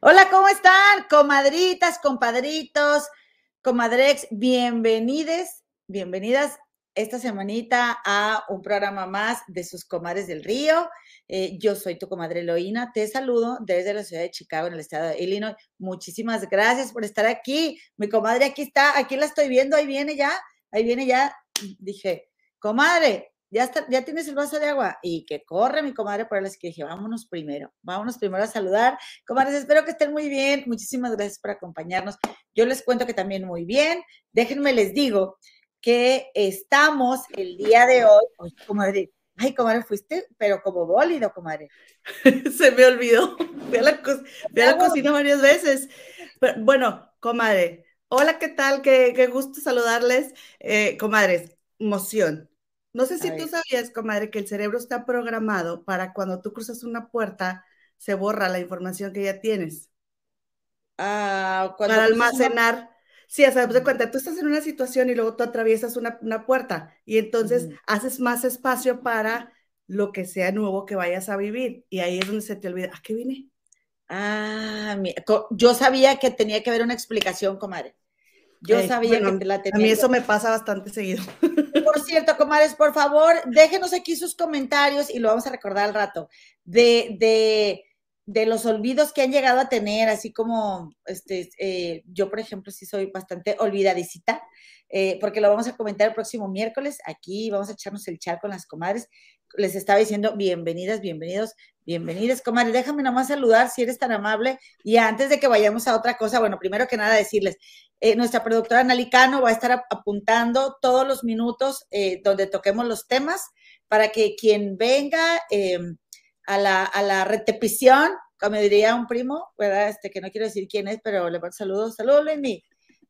Hola, ¿cómo están? Comadritas, compadritos, comadrex, bienvenides, bienvenidas esta semanita a un programa más de sus comadres del río. Eh, yo soy tu comadre Eloína, te saludo desde la ciudad de Chicago, en el estado de Illinois. Muchísimas gracias por estar aquí. Mi comadre aquí está, aquí la estoy viendo, ahí viene ya, ahí viene ya. Dije, comadre, ya, está, ya tienes el vaso de agua y que corre mi comadre por las que dije, vámonos primero, vámonos primero a saludar. Comadres, espero que estén muy bien. Muchísimas gracias por acompañarnos. Yo les cuento que también muy bien. Déjenme les digo que estamos el día de hoy, comadre, Ay, comadre, fuiste, pero como bólido, comadre. Se me olvidó. Fui a la, co la cocina varias veces. Pero, bueno, comadre, hola, ¿qué tal? Qué, qué gusto saludarles. Eh, comadres, emoción. No sé si tú sabías, comadre, que el cerebro está programado para cuando tú cruzas una puerta, se borra la información que ya tienes. Ah, para almacenar. Sí, o sea, de cuenta, tú estás en una situación y luego tú atraviesas una, puerta y entonces haces más espacio para lo que sea nuevo que vayas a vivir. Y ahí es donde se te olvida, ¿a qué vine? Ah, yo sabía que tenía que haber una explicación, comadre. Yo sabía que la tenía. A mí eso me pasa bastante seguido. Por cierto, comadres, por favor, déjenos aquí sus comentarios y lo vamos a recordar al rato. De, de de los olvidos que han llegado a tener, así como este, eh, yo, por ejemplo, sí soy bastante olvidadicita, eh, porque lo vamos a comentar el próximo miércoles. Aquí vamos a echarnos el chat con las comadres. Les estaba diciendo bienvenidas, bienvenidos, bienvenidas, comadres. Déjame nomás saludar si eres tan amable. Y antes de que vayamos a otra cosa, bueno, primero que nada decirles, eh, nuestra productora Nalicano va a estar apuntando todos los minutos donde toquemos los temas para que quien venga a la, a la repetición, como diría un primo, ¿verdad? Este, que no quiero decir quién es, pero le mando saludos, saludos, Luismi.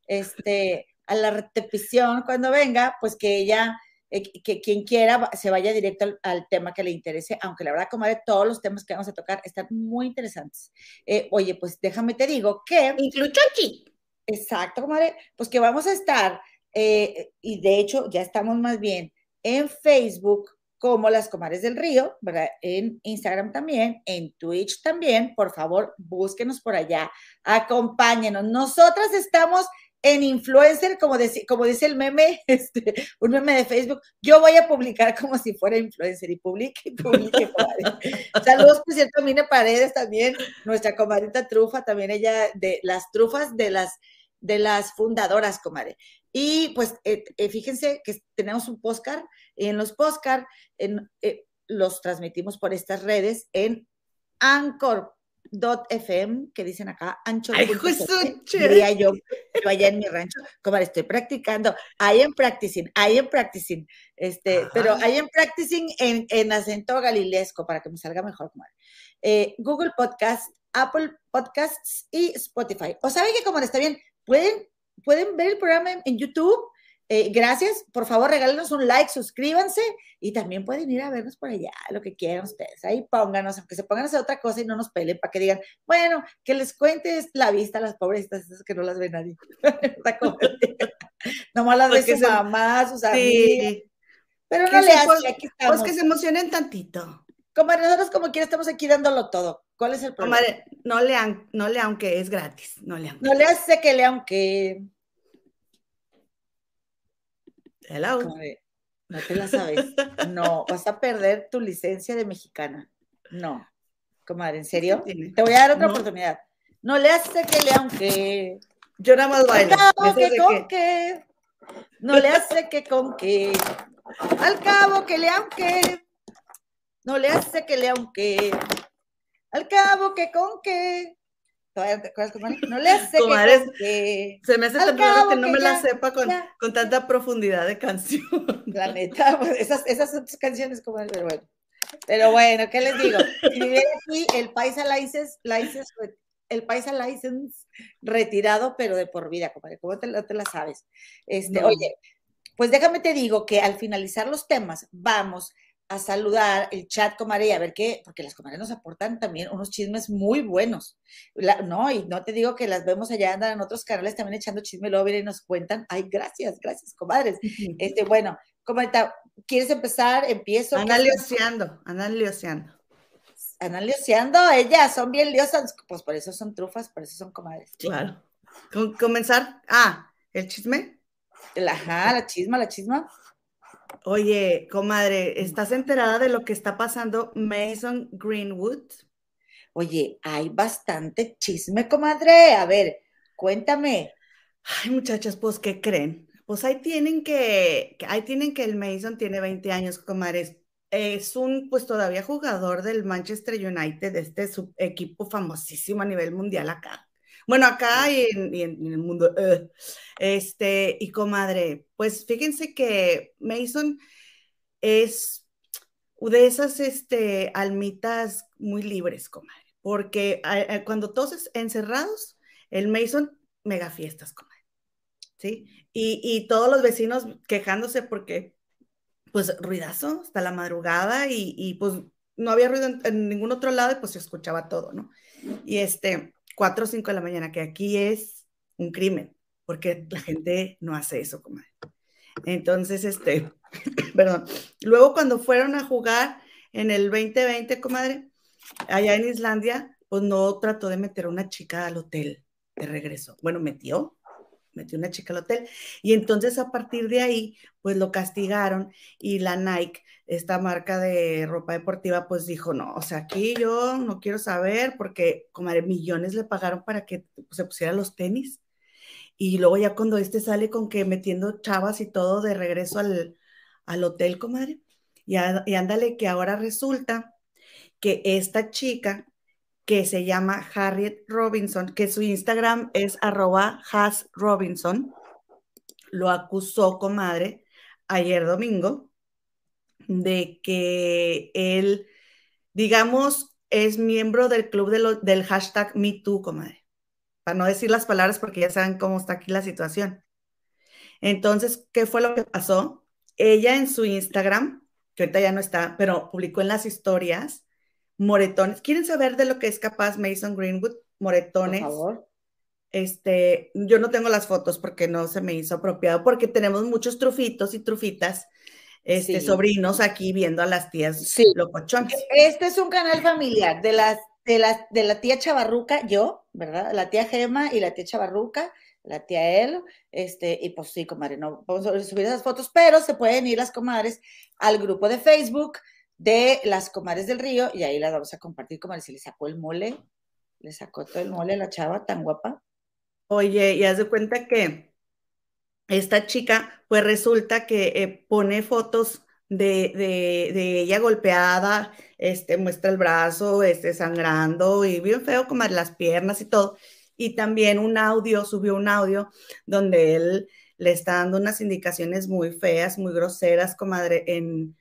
Este, a la repetición, cuando venga, pues que ella, eh, que quien quiera se vaya directo al, tema que le interese, aunque la verdad, comadre, todos los temas que vamos a tocar están muy interesantes. Eh, oye, pues déjame te digo que... Inclucho aquí. Exacto, comadre, pues que vamos a estar, eh, y de hecho ya estamos más bien en Facebook, como las Comares del Río, ¿verdad? En Instagram también, en Twitch también. Por favor, búsquenos por allá, acompáñenos. Nosotras estamos en influencer, como, como dice el meme, este, un meme de Facebook, yo voy a publicar como si fuera influencer y publique y publique. Saludos, por cierto, a Mine Paredes también, nuestra comadita trufa, también ella de las trufas de las de las fundadoras, comadre. Y pues eh, eh, fíjense que tenemos un postcard y en los postcard eh, los transmitimos por estas redes en Anchor.fm, que dicen acá, ancho. Ay, diría yo, yo allá en mi rancho, comadre, estoy practicando, I am practicing, I am practicing, este, pero I am practicing en, en, acento galilesco para que me salga mejor, comadre. Google Podcast, Apple Podcasts y Spotify. ¿O saben que como está bien? Pueden, pueden ver el programa en, YouTube. Eh, gracias, por favor, regálenos un like, suscríbanse y también pueden ir a vernos por allá, lo que quieran ustedes. Ahí pónganos, aunque se pongan a hacer otra cosa y no nos peleen para que digan, bueno, que les cuentes la vista a las pobrecitas, esas que no las ve nadie. Nomás las ve su mamá, sus amigos. Pero no le hace, aquí estamos. Pues que se emocionen tantito. Como nosotros como quiera estamos aquí dándolo todo. ¿Cuál es el problema? no lean, no lean aunque es gratis. No lean. No le hace que lean aunque. Hello. no te la sabes. No, vas a perder tu licencia de mexicana. No. Comadre, ¿en serio? Te voy a dar otra oportunidad. No le hace que lea aunque. Yo nada más bailo. Al cabo que con que. No le hace que con que. Al cabo que le aunque. No le hace que le aunque. Al cabo que con que. No le hace que, Se me hace tan raro que no me la sepa con, con, tanta profundidad de canción. La neta, pues, esas, esas son tus canciones, como pero bueno. Pero bueno, ¿qué les digo? Si aquí el Paisa License, license el Paisa License retirado, pero de por vida, compadre. ¿Cómo te, te la sabes? Este, Oye, pues déjame te digo que al finalizar los temas, vamos a saludar el chat, comadre, y a ver qué, porque las comadres nos aportan también unos chismes muy buenos. no, y no te digo que las vemos allá, andan en otros canales también echando chisme, luego y nos cuentan. Ay, gracias, gracias, comadres. Este, bueno, comadre, ¿quieres empezar? Empiezo. Andan lioseando, andan lioseando. Andan lioseando, ellas son bien liosas, pues por eso son trufas, por eso son comadres. Claro. comenzar, ah, el chisme. Ajá, la chisma, la chisma. Oye, comadre, ¿estás enterada de lo que está pasando Mason Greenwood? Oye, hay bastante chisme, comadre. A ver, cuéntame. Ay, muchachas, pues, ¿qué creen? Pues ahí tienen que, ahí tienen que el Mason tiene 20 años, comadre. Es un, pues, todavía jugador del Manchester United, de este equipo famosísimo a nivel mundial acá. Bueno, acá y en, el mundo. Eh, este, y comadre, pues fíjense que Mason es de esas este, almitas muy libres, comadre, porque cuando todos encerrados, el Mason mega fiestas, comadre. ¿Sí? Y, todos los vecinos quejándose porque, pues, ruidazo hasta la madrugada y, pues no había ruido en, en, ningún otro lado y pues se escuchaba todo, ¿no? Y este, 4 o 5 de la mañana, que aquí es un crimen, porque la gente no hace eso, comadre. Entonces, este, perdón. Luego cuando fueron a jugar en el 2020, comadre, allá en Islandia, pues no trató de meter a una chica al hotel de regreso. Bueno, metió, metió una chica al hotel. Y entonces a partir de ahí, pues lo castigaron y la Nike esta marca de ropa deportiva, pues dijo, no, o sea, aquí yo no quiero saber porque como millones le pagaron para que se pusiera los tenis. Y luego ya cuando este sale con que metiendo chavas y todo de regreso al, hotel, comadre, y, y ándale que ahora resulta que esta chica que se llama Harriet Robinson, que su Instagram es arroba hasrobinson, lo acusó, comadre, ayer domingo de que él, digamos, es miembro del club del hashtag MeToo, comadre. Para no decir las palabras porque ya saben cómo está aquí la situación. Entonces, ¿qué fue lo que pasó? Ella en su Instagram, que ahorita ya no está, pero publicó en las historias, moretones. ¿Quieren saber de lo que es capaz Mason Greenwood? Moretones. Por favor. Este, yo no tengo las fotos porque no se me hizo apropiado, porque tenemos muchos trufitos y trufitas este, sobrinos aquí viendo a las tías sí. locochones. Este es un canal familiar de las de la, de la tía Chavarruca, yo, ¿verdad? La tía Gema y la tía Chavarruca, la tía él, este, y pues sí, comadre, no vamos a subir esas fotos, pero se pueden ir las comadres al grupo de Facebook de las comadres del río y ahí las vamos a compartir, comadre, se le sacó el mole, le sacó todo el mole a la chava tan guapa. Oye, y haz de cuenta que esta chica, pues resulta que eh, pone fotos de, de, ella golpeada, este, muestra el brazo, este, sangrando y bien feo como las piernas y todo. Y también un audio, subió un audio donde él le está dando unas indicaciones muy feas, muy groseras, comadre, en,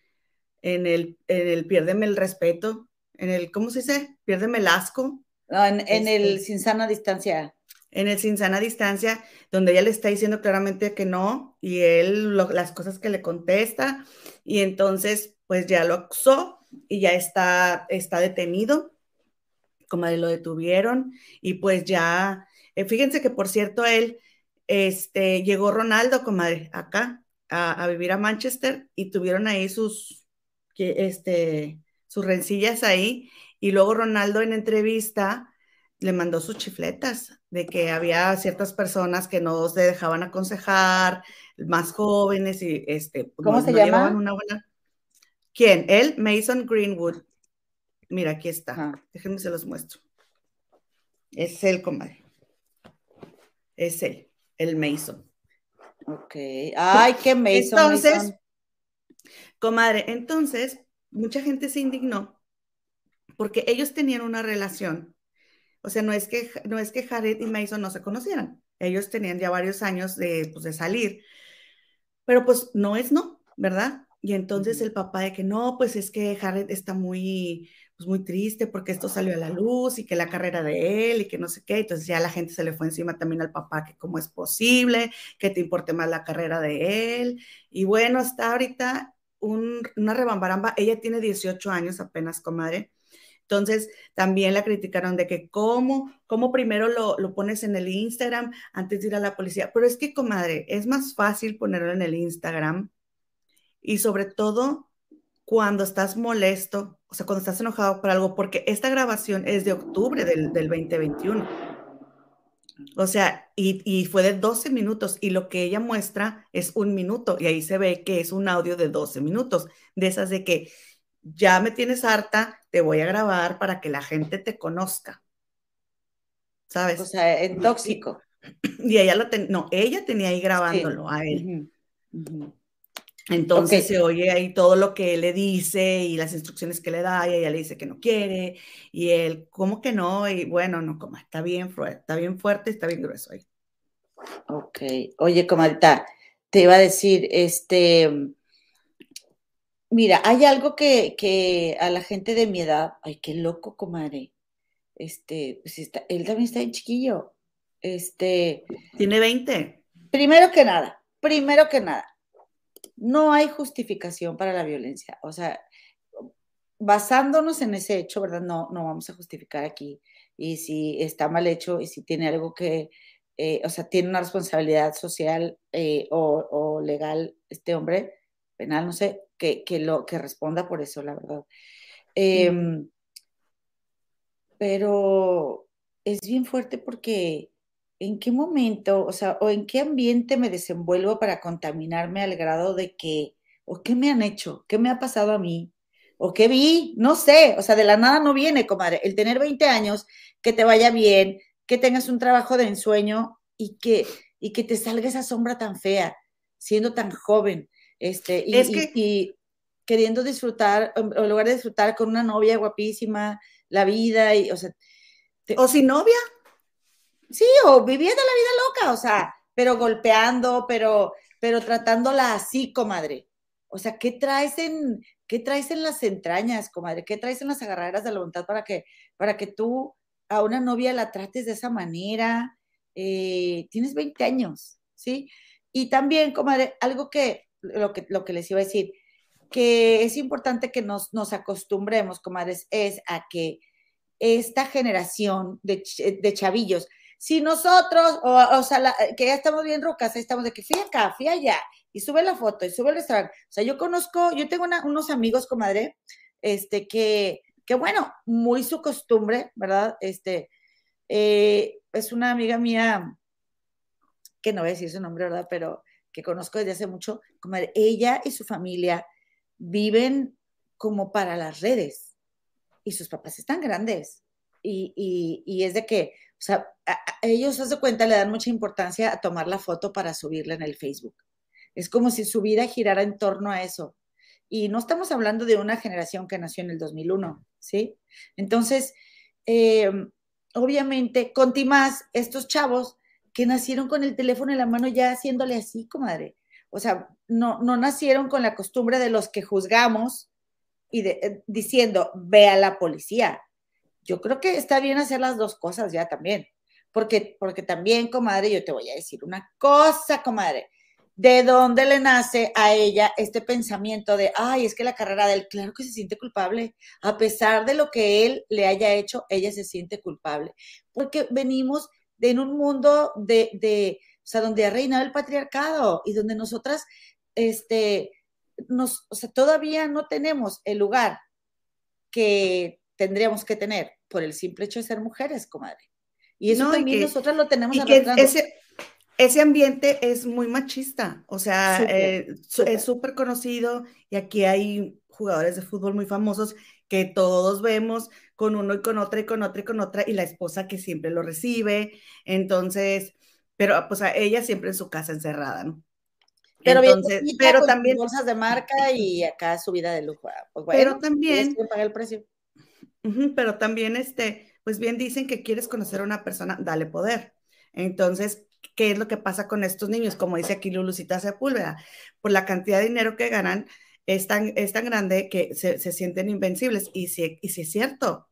en, el, en el piérdeme el respeto, en el, ¿cómo se dice? Piérdeme el asco. en, en el este sin sana distancia en el sin sana distancia, donde ella le está diciendo claramente que no, y él las cosas que le contesta, y entonces pues ya lo acusó y ya está, está detenido, como lo detuvieron, y pues ya, eh, fíjense que por cierto él, este, llegó Ronaldo, comadre, acá, a, vivir a Manchester, y tuvieron ahí sus, este, sus rencillas ahí, y luego Ronaldo en entrevista, le mandó sus chifletas de que había ciertas personas que no se dejaban aconsejar, más jóvenes y este, pues, ¿cómo se llama? Una buena... ¿Quién? Él, Mason Greenwood. Mira, aquí está. Déjenme se los muestro. Es él, comadre. Es él, el Mason. Ok. Ay, qué Mason. Entonces, comadre, entonces, mucha gente se indignó porque ellos tenían una relación o sea, no es que, no es que Jared y Mason no se conocieran. Ellos tenían ya varios años de, pues, de salir. Pero pues no es no, ¿verdad? Y entonces el papá de que no, pues es que Jared está muy, pues muy triste porque esto salió a la luz y que la carrera de él y que no sé qué. Entonces ya la gente se le fue encima también al papá que cómo es posible, que te importe más la carrera de él. Y bueno, hasta ahorita una rebambaramba. Ella tiene 18 años apenas, comadre. Entonces, también la criticaron de que cómo, cómo primero lo, lo, pones en el Instagram antes de ir a la policía. Pero es que, comadre, es más fácil ponerlo en el Instagram y sobre todo cuando estás molesto, o sea, cuando estás enojado por algo, porque esta grabación es de octubre del, del 2021. O sea, y, y, fue de 12 minutos y lo que ella muestra es un minuto y ahí se ve que es un audio de 12 minutos, de esas de que ya me tienes harta, te voy a grabar para que la gente te conozca. ¿Sabes? O sea, en tóxico. Y ella lo tenía, no, ella tenía ahí grabándolo a él. Entonces se oye ahí todo lo que él le dice y las instrucciones que le da y ella le dice que no quiere y él, ¿cómo que no? Y bueno, no, como está bien fuerte, está bien fuerte, está bien grueso ahí. Ok, oye, comadita, te iba a decir, este, mira, hay algo que, a la gente de mi edad, ay, qué loco, comadre, este, pues está, él también está en chiquillo, este. Tiene 20. Primero que nada, primero que nada, no hay justificación para la violencia. O sea, basándonos en ese hecho, ¿verdad? No, no vamos a justificar aquí. Y si está mal hecho y si tiene algo que, eh, o sea, tiene una responsabilidad social eh, o, legal este hombre, penal, no sé, que, lo, que responda por eso, la verdad. Em, pero es bien fuerte porque ¿en qué momento, o sea, o en qué ambiente me desenvuelvo para contaminarme al grado de que, o qué me han hecho, qué me ha pasado a mí, o qué vi, no sé, o sea, de la nada no viene, comadre. El tener 20 años, que te vaya bien, que tengas un trabajo de ensueño y que, y que te salga esa sombra tan fea, siendo tan joven, este, y, y queriendo disfrutar, en lugar de disfrutar con una novia guapísima, la vida, y, o sea. o sin novia, Sí, o viviendo la vida loca, o sea, pero golpeando, pero, pero tratándola así, comadre. O sea, ¿qué traes en, qué traes en las entrañas, comadre? ¿Qué traes en las agarraderas de la voluntad para que, para que tú a una novia la trates de esa manera? Eh, tienes 20 años, ¿sí? Y también, comadre, algo que lo, que, lo que les iba a decir, que es importante que nos, nos acostumbremos, comadres, es a que esta generación de, de chavillos, si nosotros, o, sea, que ya estamos bien rocas, estamos de que fui acá, fui allá, y sube la foto, y sube el restaurante. O sea, yo conozco, yo tengo unos amigos, comadre, este, que, que bueno, muy su costumbre, ¿verdad? Este, eh, es una amiga mía, que no voy a decir su nombre, ¿verdad? Pero que conozco desde hace mucho, comadre, ella y su familia viven como para las redes, y sus papás están grandes, y, y, y es de que o sea, a, ellos, se cuenta, le dan mucha importancia a tomar la foto para subirla en el Facebook. Es como si su vida girara en torno a eso. Y no estamos hablando de una generación que nació en el 2001, ¿sí? Entonces, eh, obviamente, más estos chavos que nacieron con el teléfono en la mano ya haciéndole así, comadre. O sea, no, no nacieron con la costumbre de los que juzgamos y de, eh, diciendo, ve a la policía yo creo que está bien hacer las dos cosas ya también, porque, porque también, comadre, yo te voy a decir una cosa, comadre, ¿de dónde le nace a ella este pensamiento de, ay, es que la carrera de él, claro que se siente culpable, a pesar de lo que él le haya hecho, ella se siente culpable, porque venimos de en un mundo de, de o sea, donde ha reinado el patriarcado y donde nosotras, este, nos, o sea, todavía no tenemos el lugar que tendríamos que tener por el simple hecho de ser mujeres, comadre. Y eso también nosotros lo tenemos y que ese, ese ambiente es muy machista, o sea, eh, es súper conocido y aquí hay jugadores de fútbol muy famosos que todos vemos con uno y con otra y con otra y con otra y la esposa que siempre lo recibe, entonces, pero pues a ella siempre en su casa encerrada, ¿no? Pero, entonces, pero también bolsas de marca y acá su vida de lujo. Ah, pues pero también el precio pero también, este, pues bien dicen que quieres conocer a una persona, dale poder. Entonces, ¿qué es lo que pasa con estos niños? Como dice aquí Lulucita Sepúlveda, por la cantidad de dinero que ganan es tan, es tan grande que se, sienten invencibles. Y si, y si es cierto,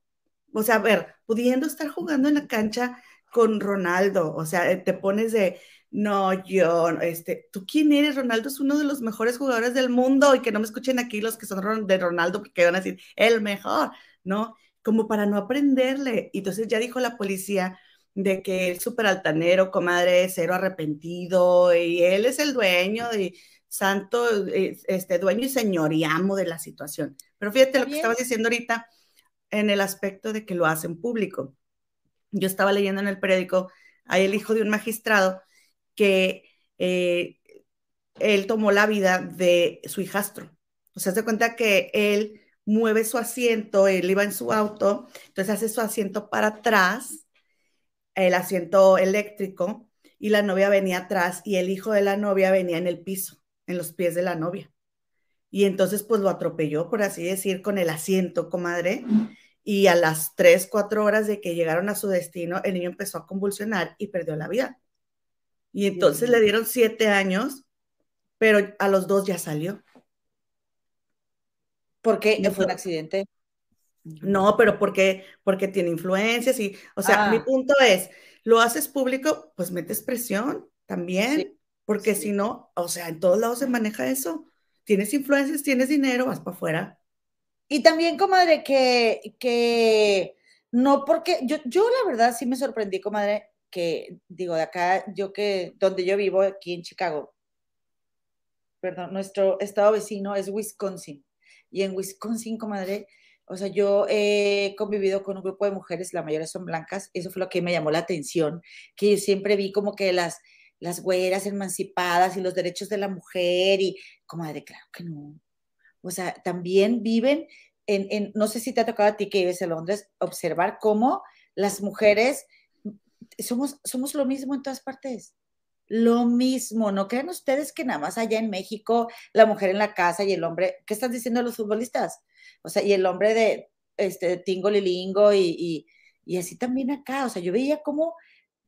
o sea, a ver, pudiendo estar jugando en la cancha con Ronaldo, o sea, te pones de, no, yo, este, ¿tú quién eres? Ronaldo es uno de los mejores jugadores del mundo y que no me escuchen aquí los que son de Ronaldo porque van a decir, el mejor, ¿no? Como para no aprenderle. Y entonces ya dijo la policía de que es súper altanero, comadre, cero arrepentido y él es el dueño y santo, este, dueño y señor y amo de la situación. Pero fíjate lo que estabas diciendo ahorita en el aspecto de que lo hacen público. Yo estaba leyendo en el periódico, hay el hijo de un magistrado que eh, él tomó la vida de su hijastro. O sea, se cuenta que él mueve su asiento, él iba en su auto, entonces hace su asiento para atrás, el asiento eléctrico, y la novia venía atrás y el hijo de la novia venía en el piso, en los pies de la novia. Y entonces pues lo atropelló, por así decir, con el asiento, comadre. Y a las tres, cuatro horas de que llegaron a su destino, el niño empezó a convulsionar y perdió la vida. Y entonces le dieron siete años, pero a los dos ya salió. ¿Por qué? ¿Fue un accidente? No, pero porque, porque tiene influencias y, o sea, mi ah. punto es, lo haces público, pues metes presión también, porque si no, o sea, en todos lados se maneja eso. Tienes influencias, tienes dinero, vas para afuera. Y también, comadre, que, que no porque, yo, yo la verdad sí me sorprendí, comadre, que digo, de acá, yo que, donde yo vivo, aquí en Chicago, perdón, nuestro estado vecino es Wisconsin. Y en Wisconsin, comadre, o sea, yo he convivido con un grupo de mujeres, la mayoría son blancas, eso fue lo que me llamó la atención, que yo siempre vi como que las, las güeras emancipadas y los derechos de la mujer y, comadre, claro que no. O sea, también viven en, en, no sé si te ha tocado a ti que vives en Londres, observar cómo las mujeres somos, somos lo mismo en todas partes. Lo mismo, ¿no crean ustedes que nada más allá en México la mujer en la casa y el hombre, ¿qué están diciendo los futbolistas? O sea, y el hombre de este Tingo Lilingo y, y, así también acá, o sea, yo veía como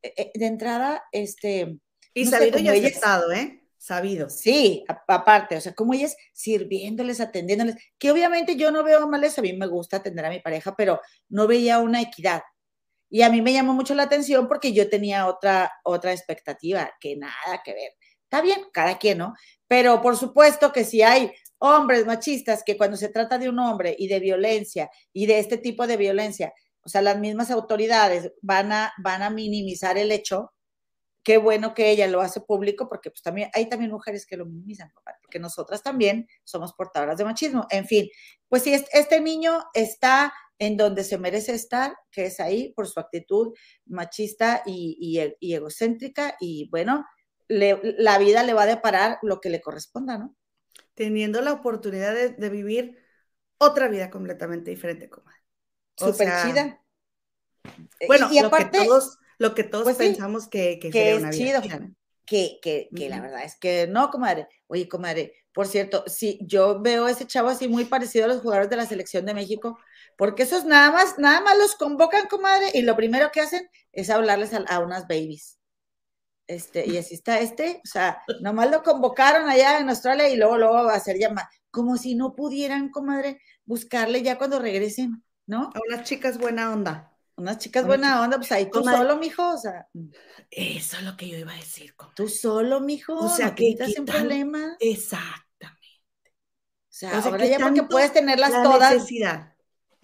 eh, eh, de entrada, este... Y sabido y estado, ¿eh? Sabido. Sí, aparte, o sea, como ellas sirviéndoles, atendiéndoles, que obviamente yo no veo mal eso, a mí me gusta atender a mi pareja, pero no veía una equidad, y a mí me llamó mucho la atención porque yo tenía otra, otra expectativa, que nada que ver. Está bien, cada quien, ¿no? Pero por supuesto que si hay hombres machistas que cuando se trata de un hombre y de violencia y de este tipo de violencia, o sea, las mismas autoridades van a, van a minimizar el hecho, qué bueno que ella lo hace público porque pues también hay también mujeres que lo minimizan, porque nosotras también somos portadoras de machismo. En fin, pues si este niño está en donde se merece estar, que es ahí por su actitud machista y, egocéntrica, y bueno, la vida le va a deparar lo que le corresponda, ¿no? Teniendo la oportunidad de, vivir otra vida completamente diferente, como Súper chida. Bueno, y, aparte, lo que todos, pues pensamos que, que, es chido. Que, que, la verdad es que no, comadre. Oye, comadre, por cierto, sí, yo veo a ese chavo así muy parecido a los jugadores de la selección de México, porque esos nada más, nada más los convocan, comadre, y lo primero que hacen es hablarles a, unas babies. Este, y así está este, o sea, nomás lo convocaron allá en Australia y luego, luego va a hacer llamar, como si no pudieran, comadre, buscarle ya cuando regresen, ¿no? A unas chicas buena onda. Unas chicas buena onda, pues ahí tú solo, mijo, o sea. Eso es lo que yo iba a decir. Tú solo, mijo, o sea, que estás sin problema. Exactamente. O sea, ahora ya porque puedes tenerlas todas. Necesidad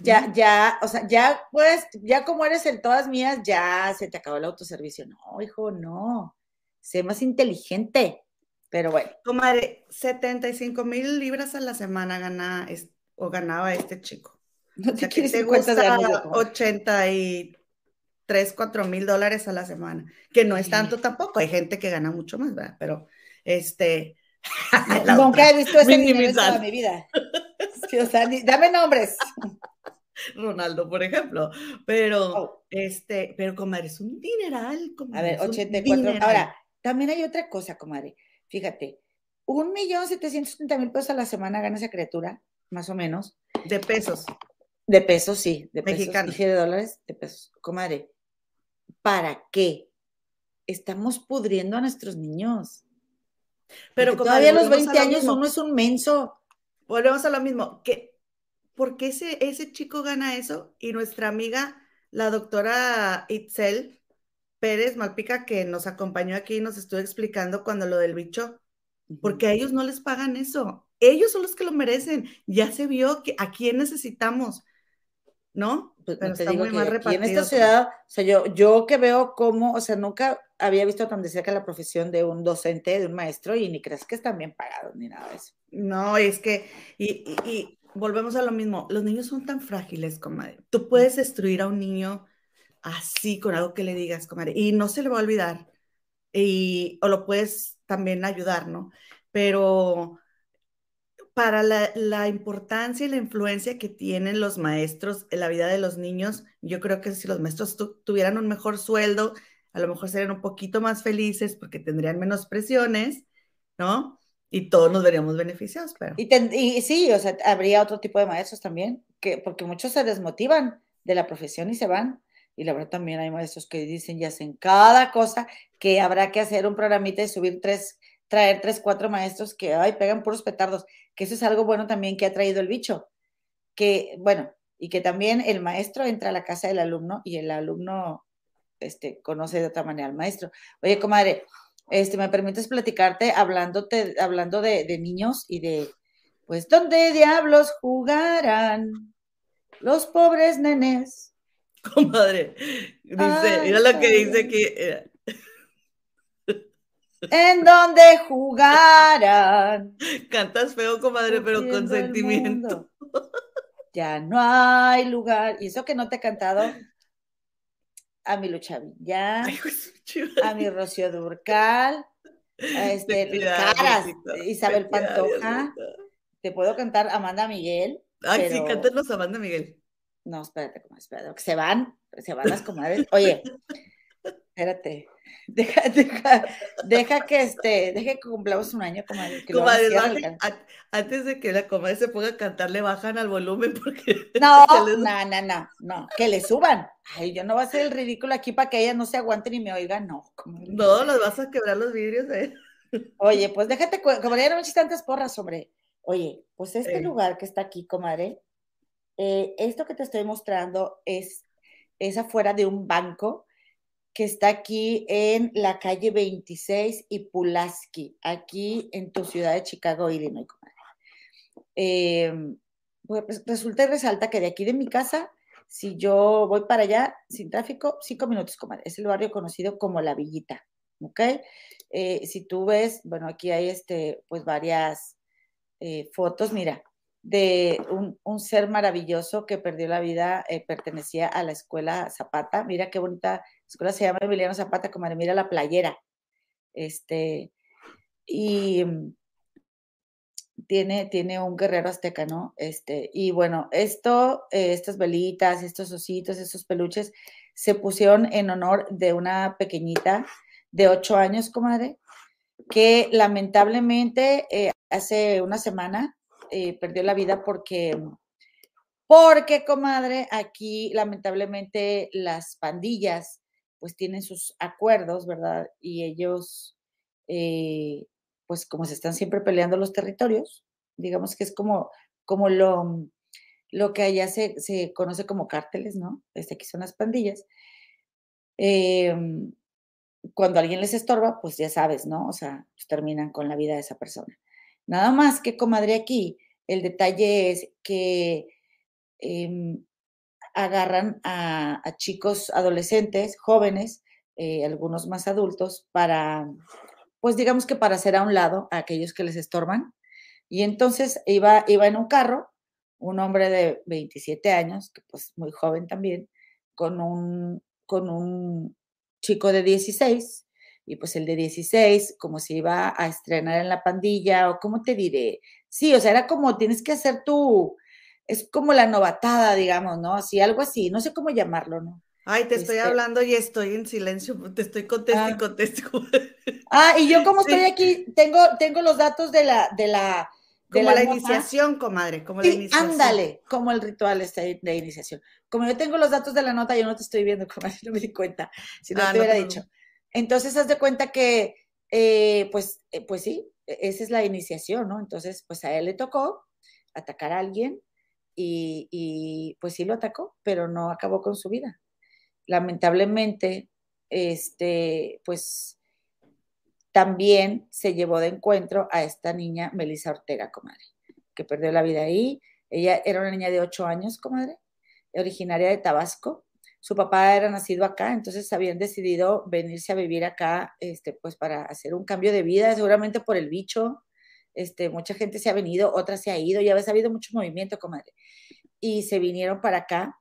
ya, ya, o sea, ya pues, ya como eres en todas mías, ya se te acabó el autoservicio. No, hijo, no. Sé más inteligente. Pero bueno. Comadre, 75 mil libras a la semana gana, o ganaba este chico. No te, o sea, te gusta 83, 4 mil dólares a la semana, que no es tanto tampoco. Hay gente que gana mucho más, ¿verdad? Pero, este. Nunca he visto ese nivel en toda mi vida. o sea, dame nombres. Ronaldo, por ejemplo. Pero, oh. este, pero comadre, es un dineral. a ver, 84. Ahora, también hay otra cosa, comadre. Fíjate, un millón setecientos mil pesos a la semana gana esa criatura, más o menos. De pesos. De pesos, sí. De Mexicanos. Dije de dólares, de pesos. Comadre, ¿para qué? Estamos pudriendo a nuestros niños. Pero todavía a los 20 años uno es un menso. Volvemos a lo mismo, que ¿por qué ese, ese chico gana eso? Y nuestra amiga, la doctora Itzel, Pérez Malpica, que nos acompañó aquí y nos estuvo explicando cuando lo del bicho, porque a ellos no les pagan eso. Ellos son los que lo merecen. Ya se vio que a quién necesitamos, ¿no? Pues, Pero está muy mal repartido. en esta ciudad, o sea, yo, yo que veo cómo, o sea, nunca había visto tan de cerca la profesión de un docente, de un maestro, y ni crees que están bien pagados ni nada de eso. No, es que, y, y volvemos a lo mismo, los niños son tan frágiles, comadre. Tú puedes destruir a un niño así con algo que le digas, comadre, y no se le va a olvidar. Y, o lo puedes también ayudar, ¿no? Pero para la, importancia y la influencia que tienen los maestros en la vida de los niños, yo creo que si los maestros tuvieran un mejor sueldo, a lo mejor serían un poquito más felices porque tendrían menos presiones, ¿no? Y todos nos veríamos beneficiados, pero... Y, sí, o sea, habría otro tipo de maestros también, que, porque muchos se desmotivan de la profesión y se van. Y la verdad también hay maestros que dicen y hacen cada cosa que habrá que hacer un programita y subir tres, traer tres, cuatro maestros que, ay, pegan puros petardos, que eso es algo bueno también que ha traído el bicho. Que, bueno, y que también el maestro entra a la casa del alumno y el alumno este, conoce de otra manera al maestro. Oye, comadre, este, ¿me permites platicarte hablándote, hablando de, de niños y de, pues, ¿dónde diablos jugarán los pobres nenes? Comadre, dice, mira lo que dice que... En donde jugarán. Cantas feo, comadre, pero con sentimiento. Ya no hay lugar. Y eso que no te he cantado, a mi Lucha Villa, a mi Rocío Durcal, a este, Caras, Isabel Pantoja. Te puedo cantar Amanda Miguel. Ay, sí, cántanos Amanda Miguel. No, espérate, espérate, que se van, se van las comadres. Oye, espérate. Deja, deja, deja que este, deja que cumplamos un año, comadre. Que comadre, antes de que la comadre se ponga a cantar, le bajan al volumen porque. No, no, no, no, no, que le suban. Ay, yo no voy a hacer el ridículo aquí para que ella no se aguante ni me oiga, no. No, los vas a quebrar los vidrios, eh. Oye, pues déjate, comadre, no me eches tantas porras, sobre. Oye, pues este lugar que está aquí, comadre, eh, esto que te estoy mostrando es, es afuera de un banco que está aquí en la calle 26 y Pulaski, aquí en tu ciudad de Chicago, Illinois. Eh, resulta y resalta que de aquí de mi casa, si yo voy para allá sin tráfico, cinco minutos, comadre. Es el barrio conocido como La Villita, ¿ok? Eh, si tú ves, bueno, aquí hay este, pues varias eh, fotos, mira, de un, ser maravilloso que perdió la vida, eh, pertenecía a la escuela Zapata. Mira qué bonita escuela se llama Emiliano Zapata, como mira la playera. Este, y mm, tiene, tiene un guerrero azteca, ¿no? Este, y bueno, esto, eh, estas velitas, estos ositos, estos peluches, se pusieron en honor de una pequeñita de ocho años, comadre, que lamentablemente eh, hace una semana eh, perdió la vida porque, porque, comadre, aquí lamentablemente las pandillas pues tienen sus acuerdos, ¿verdad? Y ellos, eh, pues como se están siempre peleando los territorios, digamos que es como, como lo, lo que allá se, se conoce como cárteles, ¿no? Este, aquí son las pandillas. Em, cuando alguien les estorba, pues ya sabes, ¿no? O sea, pues terminan con la vida de esa persona. Nada más que, comadre, aquí el detalle es que em, agarran a, chicos adolescentes, jóvenes, eh, algunos más adultos, para, pues digamos que para hacer a un lado a aquellos que les estorban. Y entonces iba, iba en un carro, un hombre de 27 años, que pues muy joven también, con un, con un chico de 16, y pues el de 16, como se iba a estrenar en la pandilla, o como te diré, sí, o sea, era como tienes que hacer tu, es como la novatada, digamos, ¿no? Así, algo así, no sé cómo llamarlo, ¿no? Ay, te estoy este hablando y estoy en silencio, te estoy contestando y ah. ah, y yo como estoy aquí, tengo, tengo los datos de la, de la, como la, iniciación, comadre, como la iniciación. Ándale, como el ritual este de iniciación. Como yo tengo los datos de la nota, yo no te estoy viendo, comadre, no me di cuenta, si no ah, te hubiera dicho. Entonces, haz de cuenta que, eh, pues, eh, pues sí, e-, esa es la iniciación, ¿no? Entonces, pues a él le tocó atacar a alguien y, pues sí lo atacó, pero no acabó con su vida. Lamentablemente, este, pues también se llevó de encuentro a esta niña Melissa Ortega, comadre, que perdió la vida ahí. Ella era una niña de ocho años, comadre, originaria de Tabasco. Su papá era nacido acá, entonces habían decidido venirse a vivir acá, este, pues para hacer un cambio de vida, seguramente por el bicho. Este, mucha gente se ha venido, otra se ha ido, ya ves, ha habido mucho movimiento, comadre. Y se vinieron para acá,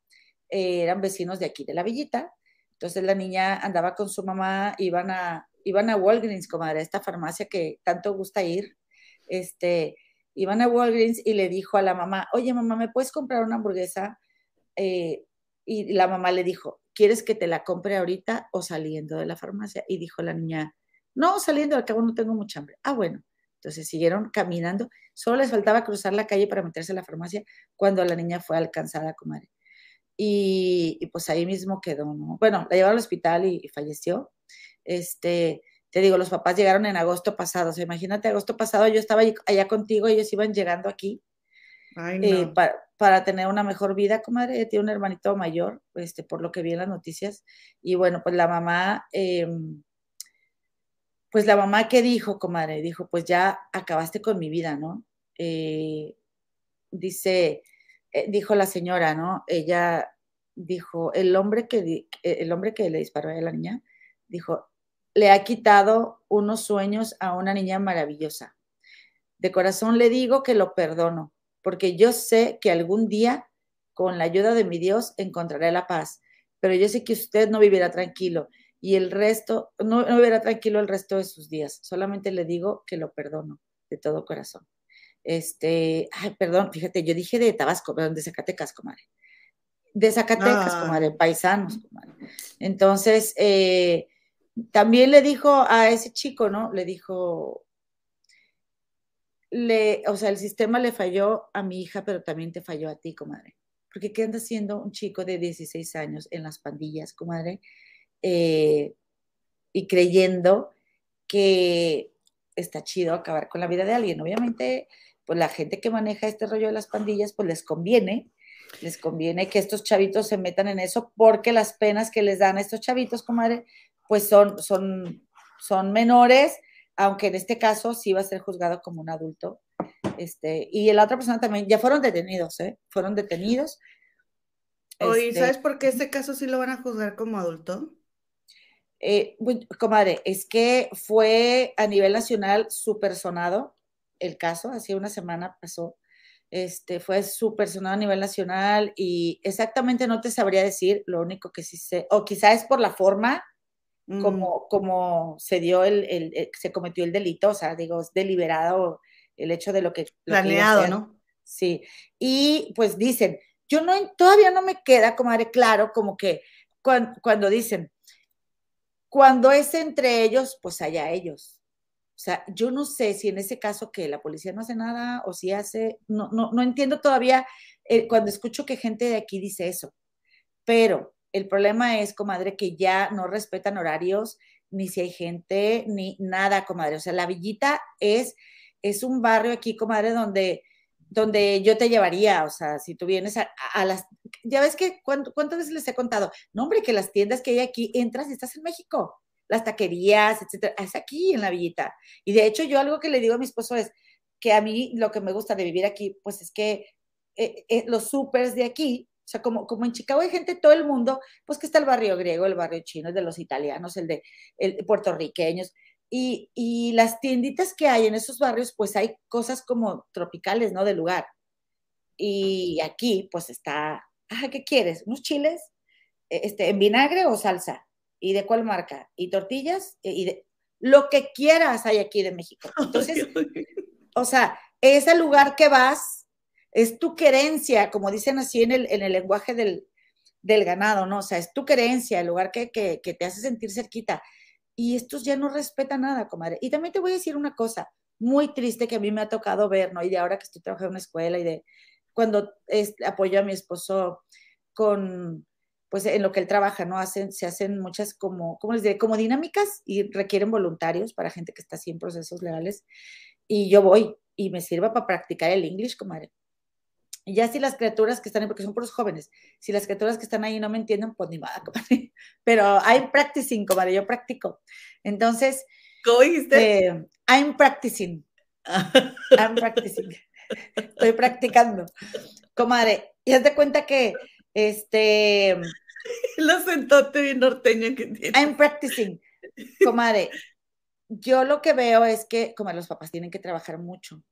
eh, eran vecinos de aquí, de la villita. Entonces la niña andaba con su mamá, iban a, iban a Walgreens, comadre, esta farmacia que tanto gusta ir, este, iban a Walgreens y le dijo a la mamá, oye mamá, ¿me puedes comprar una hamburguesa? Eh, y la mamá le dijo, ¿quieres que te la compre ahorita o saliendo de la farmacia? Y dijo la niña, no, saliendo, al cabo no tengo mucha hambre. Ah, bueno. Entonces siguieron caminando, solo les faltaba cruzar la calle para meterse a la farmacia cuando la niña fue alcanzada, comadre. Y, y pues ahí mismo quedó, ¿no? Bueno, la llevaron al hospital y falleció. Este, te digo, los papás llegaron en agosto pasado. O sea, imagínate, agosto pasado yo estaba allá contigo, ellos iban llegando aquí eh, para, tener una mejor vida, comadre. Tiene un hermanito mayor, este, por lo que vi en las noticias. Y bueno, pues la mamá, em, pues la mamá, ¿qué dijo, comadre? Dijo, pues ya acabaste con mi vida, ¿no? Eh, dice, eh, dijo la señora, ¿no? Ella dijo, el hombre que, el hombre que le disparó a la niña, dijo, le ha quitado unos sueños a una niña maravillosa. De corazón le digo que lo perdono, porque yo sé que algún día, con la ayuda de mi Dios, encontraré la paz. Pero yo sé que usted no vivirá tranquilo y el resto, no, vivirá tranquilo el resto de sus días. Solamente le digo que lo perdono de todo corazón. Este, ay, perdón, fíjate, yo dije de Tabasco, perdón, de Zacatecas, comadre. De Zacatecas, como comadre, paisanos, comadre. Entonces, eh, también le dijo a ese chico, ¿no? Le dijo, le, o sea, el sistema le falló a mi hija, pero también te falló a ti, comadre. Porque ¿qué anda haciendo un chico de 16 años en las pandillas, comadre? Eh, y creyendo que está chido acabar con la vida de alguien. Obviamente, pues la gente que maneja este rollo de las pandillas, pues les conviene, les conviene que estos chavitos se metan en eso porque las penas que les dan a estos chavitos, comadre, pues son, son, son menores, aunque en este caso sí va a ser juzgado como un adulto. Este, y la otra persona también, ya fueron detenidos, ¿eh? Fueron detenidos. Oye, este, ¿sabes por qué este caso sí lo van a juzgar como adulto? Eh, comadre, es que fue a nivel nacional súper sonado el caso, hace una semana pasó, este, fue súper sonado a nivel nacional y exactamente no te sabría decir, lo único que sí sé, o quizá es por la forma como, como se dio el, el, se cometió el delito, o sea, digo, es deliberado el hecho de lo que... Planeado, ¿no? Sí, y pues dicen, yo no, todavía no me queda, comadre, claro, como que cuando, cuando dicen, cuando es entre ellos, pues allá ellos. O sea, yo no sé si en ese caso que la policía no hace nada o si hace, no, no, no entiendo todavía eh, cuando escucho que gente de aquí dice eso, pero el problema es, comadre, que ya no respetan horarios, ni si hay gente, ni nada, comadre. O sea, la villita es, es un barrio aquí, comadre, donde, donde yo te llevaría. O sea, si tú vienes a, las... Ya ves que, ¿cuántas veces les he contado? No, hombre, que las tiendas que hay aquí, entras y estás en México. Las taquerías, etcétera. Es aquí en la villita. Y de hecho, yo algo que le digo a mi esposo es que a mí lo que me gusta de vivir aquí, pues es que eh, eh, los supers de aquí sea, como, como en Chicago hay gente de todo el mundo, pues que está el barrio griego, el barrio chino, el de los italianos, el de el, puertorriqueños. Y, y, las tienditas que hay en esos barrios, pues hay cosas como tropicales, ¿no? De lugar. Y aquí, pues está, ¿qué quieres? ¿Unos chiles? E, este, ¿En vinagre o salsa? ¿Y de cuál marca? ¿Y tortillas? E, y de, lo que quieras hay aquí de México. Entonces, o sea, es el lugar que vas es tu querencia, como dicen así en el, en el lenguaje del, ganado, ¿no? O sea, es tu querencia, el lugar que, te hace sentir cerquita. Y estos ya no respetan nada, comadre. Y también te voy a decir una cosa muy triste que a mí me ha tocado ver, ¿no? Y de ahora que estoy trabajando en una escuela y de cuando apoyo a mi esposo con, pues en lo que él trabaja, ¿no? Hacen, se hacen muchas como, ¿cómo les diré? Como dinámicas y requieren voluntarios para gente que está así procesos legales. Y yo voy y me sirva para practicar el inglés, comadre Y ya si las criaturas que están ahí, porque son puros jóvenes, si las criaturas que están ahí no me entienden, pues ni nada, comadre. Pero I'm practicing, comadre, yo practico. Entonces. ¿Cómo dijiste? Eh, I'm practicing. I'm practicing. Estoy practicando. Comadre, y haz de cuenta que este. Lo sentote bien norteño que tiene. I'm practicing. Comadre, yo lo que veo es que, como los papás tienen que trabajar mucho,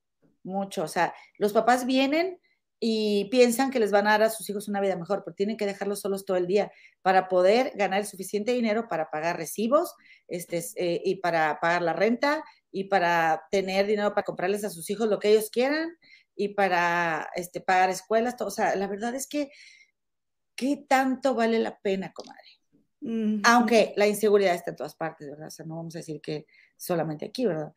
mucho. O sea, los papás vienen y piensan que les van a dar a sus hijos una vida mejor, pero tienen que dejarlos solos todo el día para poder ganar el suficiente dinero para pagar recibos este, eh, y para pagar la renta y para tener dinero para comprarles a sus hijos lo que ellos quieran y para este, pagar escuelas. Todo. O sea, la verdad es que, ¿qué tanto vale la pena, comadre? Aunque la inseguridad está en todas partes, ¿verdad? O sea, no vamos a decir que solamente aquí, ¿verdad?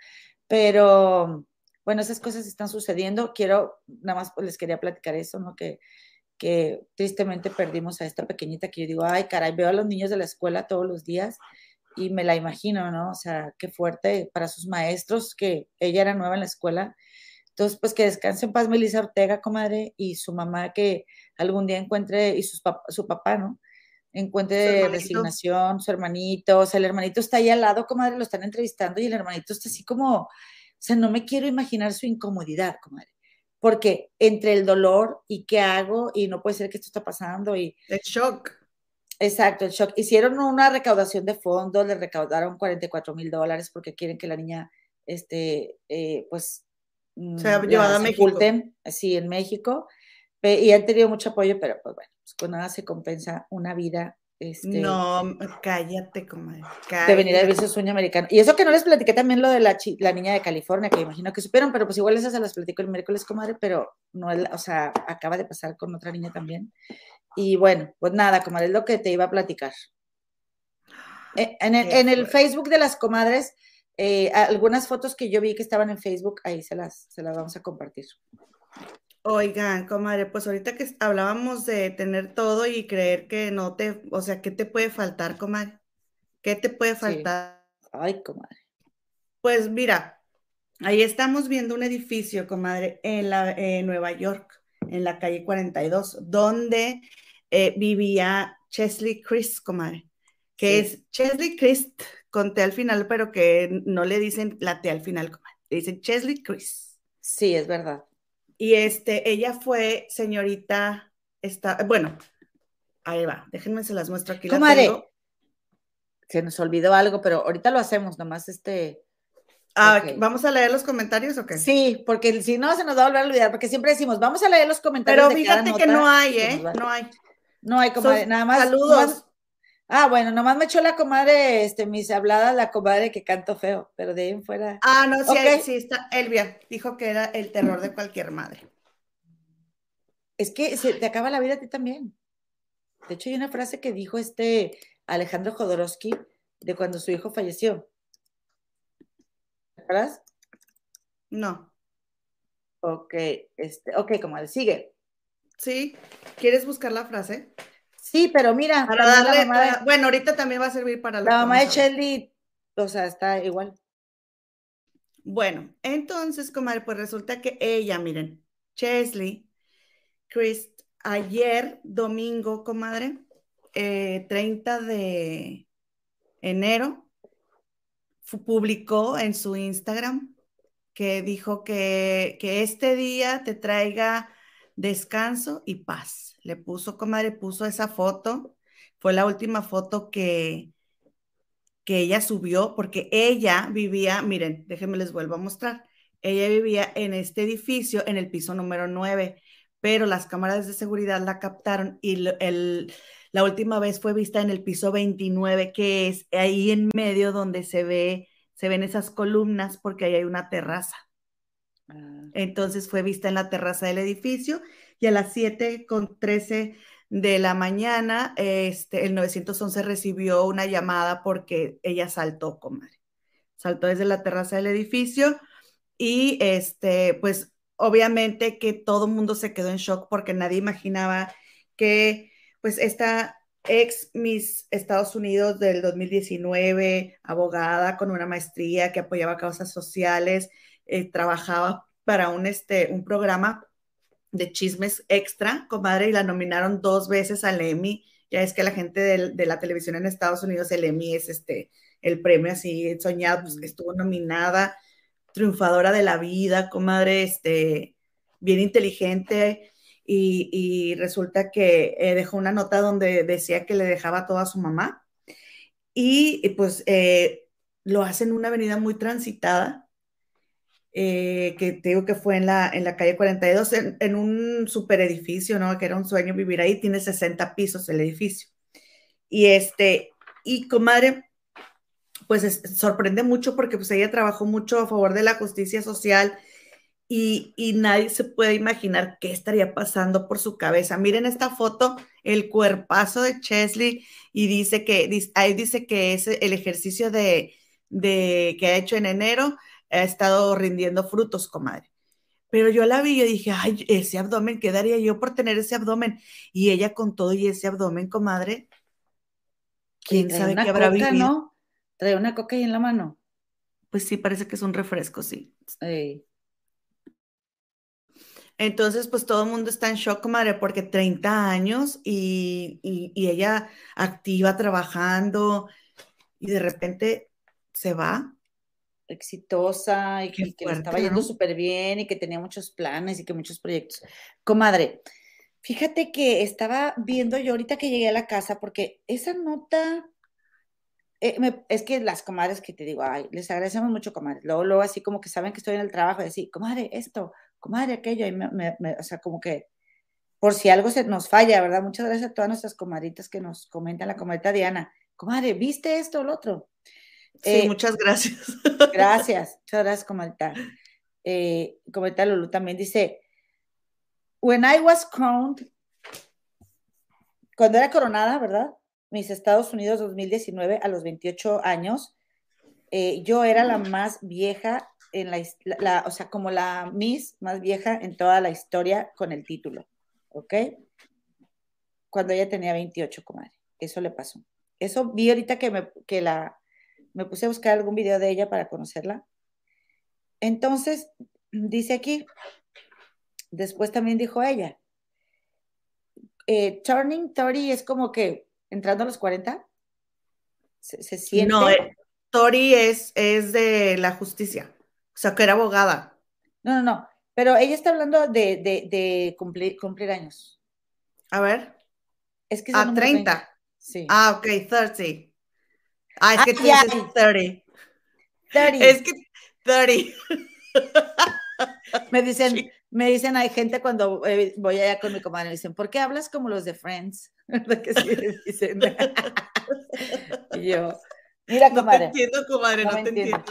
Pero bueno, esas cosas están sucediendo. Quiero, nada más pues, les quería platicar eso, ¿no? Que, que tristemente perdimos a esta pequeñita que yo digo, ay, caray, veo a los niños de la escuela todos los días y me la imagino, ¿no? O sea, qué fuerte para sus maestros, que ella era nueva en la escuela. Entonces, pues que descanse en paz Melissa Ortega, comadre, y su mamá que algún día encuentre, y sus su papá, ¿no? Encuentre resignación, su hermanito, o sea, el hermanito está ahí al lado, comadre, lo están entrevistando y el hermanito está así como, sea, no me quiero imaginar su incomodidad, comadre. Porque entre el dolor y qué hago y no puede ser que esto está pasando y... El shock. Exacto, el shock. Hicieron una recaudación de fondos, le recaudaron 44 mil dólares porque quieren que la niña, este, eh, pues... Mm, se ha llevado a México. Sí, en México. Y han tenido mucho apoyo, pero pues bueno, pues con nada se compensa una vida este, no, cállate, comadre. De venir a vivir su sueño americano. Y eso que no les platiqué también lo de la, la niña de California, que imagino que supieron, pero pues igual esas se las platico el miércoles, comadre, pero no, o sea, acaba de pasar con otra niña también. Y bueno, pues nada, comadre, es lo que te iba a platicar. Eh, en el, en el Facebook de las comadres, eh, algunas fotos que yo vi que estaban en Facebook, ahí se las, se las vamos a compartir. Oigan, comadre, pues ahorita que hablábamos de tener todo y creer que no te, o sea, ¿qué te puede faltar, comadre? ¿Qué te puede faltar? Ay, comadre. Pues mira, ahí estamos viendo un edificio, comadre, en, la, Nueva York, en la calle 42, donde eh, vivía Chesley Chris, comadre, que es Chesley Chris con T al final, pero que no le dicen la T al final, comadre, le dicen Chesley Chris. Sí, es verdad. Y este, ella fue señorita, está, bueno, ahí va, déjenme se las muestro aquí. La Se nos olvidó algo, pero ahorita lo hacemos, nomás este. Ah, ¿vamos a leer los comentarios o qué? Sí, porque si no se nos va a volver a olvidar, porque siempre decimos, vamos a leer los comentarios. Pero fíjate que no hay, ¿eh? No hay. No hay, comadre, nada más. Saludos. Ah, bueno, nomás me echó la comadre, este, mis habladas, la comadre que canto feo, pero de ahí en fuera. Ah, no, sí, sí está. Elvia dijo que era el terror de cualquier madre. Es que se te acaba la vida a ti también. De hecho, hay una frase que dijo este Alejandro Jodorowsky de cuando su hijo falleció. ¿Te No. Ok, este, ok, comadre, sigue. Sí, ¿quieres buscar la frase? Sí, pero mira. Para darle, bueno, ahorita también va a servir para la mamá de Shelly, o sea, está igual. Bueno, entonces, comadre, pues resulta que ella, miren, Chesley, Chris, ayer, domingo, comadre, 30 eh, de enero, publicó en su Instagram que dijo que, que este día te traiga descanso y paz le puso, comadre, puso esa foto. Fue la última foto que, que ella subió, porque ella vivía, miren, déjenme les vuelvo a mostrar. Ella vivía en este edificio, en el piso número 9, pero las cámaras de seguridad la captaron y el, la última vez fue vista en el piso 29, que es ahí en medio donde se ve, se ven esas columnas, porque ahí hay una terraza. Ah. Entonces fue vista en la terraza del edificio y a las 7 con 13 de la mañana, este, el 911 recibió una llamada porque ella saltó, comadre. Saltó desde la terraza del edificio y este, pues obviamente que todo el mundo se quedó en shock porque nadie imaginaba que pues esta ex Miss Estados Unidos del 2019, abogada con una maestría que apoyaba causas sociales, eh, trabajaba para un, este, un programa de chismes extra, comadre, y la nominaron dos veces al Emmy. Ya es que la gente de, la televisión en Estados Unidos, el Emmy es este, el premio así soñado, pues estuvo nominada, triunfadora de la vida, comadre, este, bien inteligente, y, resulta que eh, dejó una nota donde decía que le dejaba todo a su mamá, y, pues eh, lo hace en una avenida muy transitada, eh, que te digo que fue en la, en la calle 42, en, un super edificio, ¿no? Que era un sueño vivir ahí, tiene 60 pisos el edificio. Y este, y comadre, pues sorprende mucho porque pues ella trabajó mucho a favor de la justicia social y, y, nadie se puede imaginar qué estaría pasando por su cabeza. Miren esta foto, el cuerpazo de Chesley y dice que, ahí dice que es el ejercicio de, de que ha hecho en enero ha estado rindiendo frutos, comadre. Pero yo la vi y dije, ay, ese abdomen, ¿qué daría yo por tener ese abdomen? Y ella con todo y ese abdomen, comadre, quién sabe qué habrá vivido. ¿no? Trae una coca ahí en la mano. Pues sí, parece que es un refresco, sí. Entonces, pues todo el mundo está en shock, comadre, porque 30 años y, y ella activa, trabajando, y de repente se va exitosa y que, le estaba yendo súper bien y que tenía muchos planes y que muchos proyectos. Comadre, fíjate que estaba viendo yo ahorita que llegué a la casa porque esa nota, eh, es que las comadres que te digo, ay, les agradecemos mucho, comadre. Luego, luego así como que saben que estoy en el trabajo y así, comadre, esto, comadre, aquello, y me, o sea, como que por si algo se nos falla, ¿verdad? Muchas gracias a todas nuestras comadritas que nos comentan, la comadrita Diana, comadre, ¿viste esto o lo otro? Sí, eh, muchas gracias. Gracias, muchas gracias, Comalta. Eh, Comalta Lulu también dice, when I was crowned, cuando era coronada, ¿verdad? Mis Estados Unidos 2019 a los 28 años, eh, yo era la más vieja en la, o sea, como la Miss más vieja en toda la historia con el título, ¿ok? Cuando ella tenía 28, comadre. Eso le pasó. Eso vi ahorita que, me, que la, me puse a buscar algún video de ella para conocerla. Entonces, dice aquí, después también dijo ella, eh, turning 30 es como que entrando a los 40, se, siente. No, eh, Tori es, es de la justicia, o sea, que era abogada. No, no, no, pero ella está hablando de, cumplir, cumplir años. A ver. Es que es a 30. Sí. Ah, ok, 30. Ah, es que tú dices 30. 30. Es que 30. Me dicen, me dicen, hay gente cuando eh, voy allá con mi comadre, me dicen, ¿por qué hablas como los de Friends? ¿Verdad que sí? Dicen. y yo, mira, comadre. No te entiendo, comadre, no, te entiendo.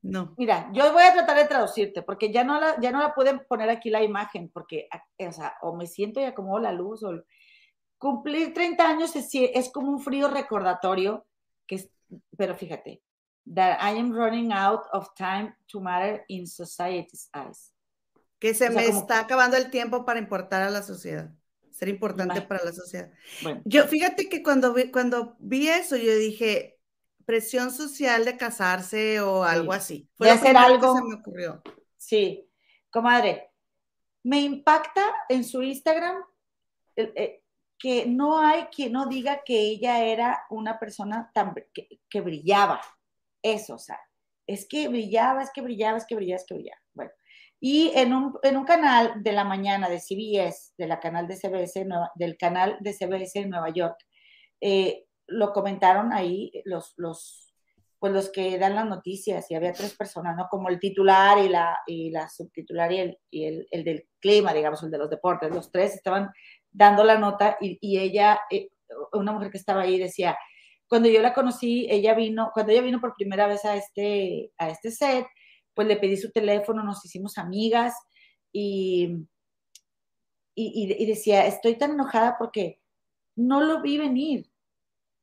No. Mira, yo voy a tratar de traducirte, porque ya no la, ya no la pueden poner aquí la imagen, porque, o sea, o me siento y acomodo la luz, o cumplir 30 años es, es como un frío recordatorio pero fíjate, that I am running out of time to matter in society's eyes. Que se me está acabando el tiempo para importar a la sociedad, ser importante para la sociedad. yo fíjate que cuando vi, cuando vi eso, yo dije, presión social de casarse o algo así. Fue de hacer algo. Que se me ocurrió. Sí, comadre, me impacta en su Instagram eh, que no hay quien no diga que ella era una persona tan, que, brillaba. Eso, o sea, es que brillaba, es que brillaba, es que brillaba, es que brillaba. Bueno, y en un, en un canal de la mañana de CBS, de la canal de CBS, del canal de CBS en Nueva York, eh, lo comentaron ahí los, los, pues los que dan las noticias y había tres personas, ¿no? Como el titular y la, y la subtitular y, el, y el, el, del clima, digamos, el de los deportes. Los tres estaban dando la nota y, ella, eh, una mujer que estaba ahí decía, cuando yo la conocí, ella vino, cuando ella vino por primera vez a este, a este set, pues le pedí su teléfono, nos hicimos amigas y, y, decía, estoy tan enojada porque no lo vi venir,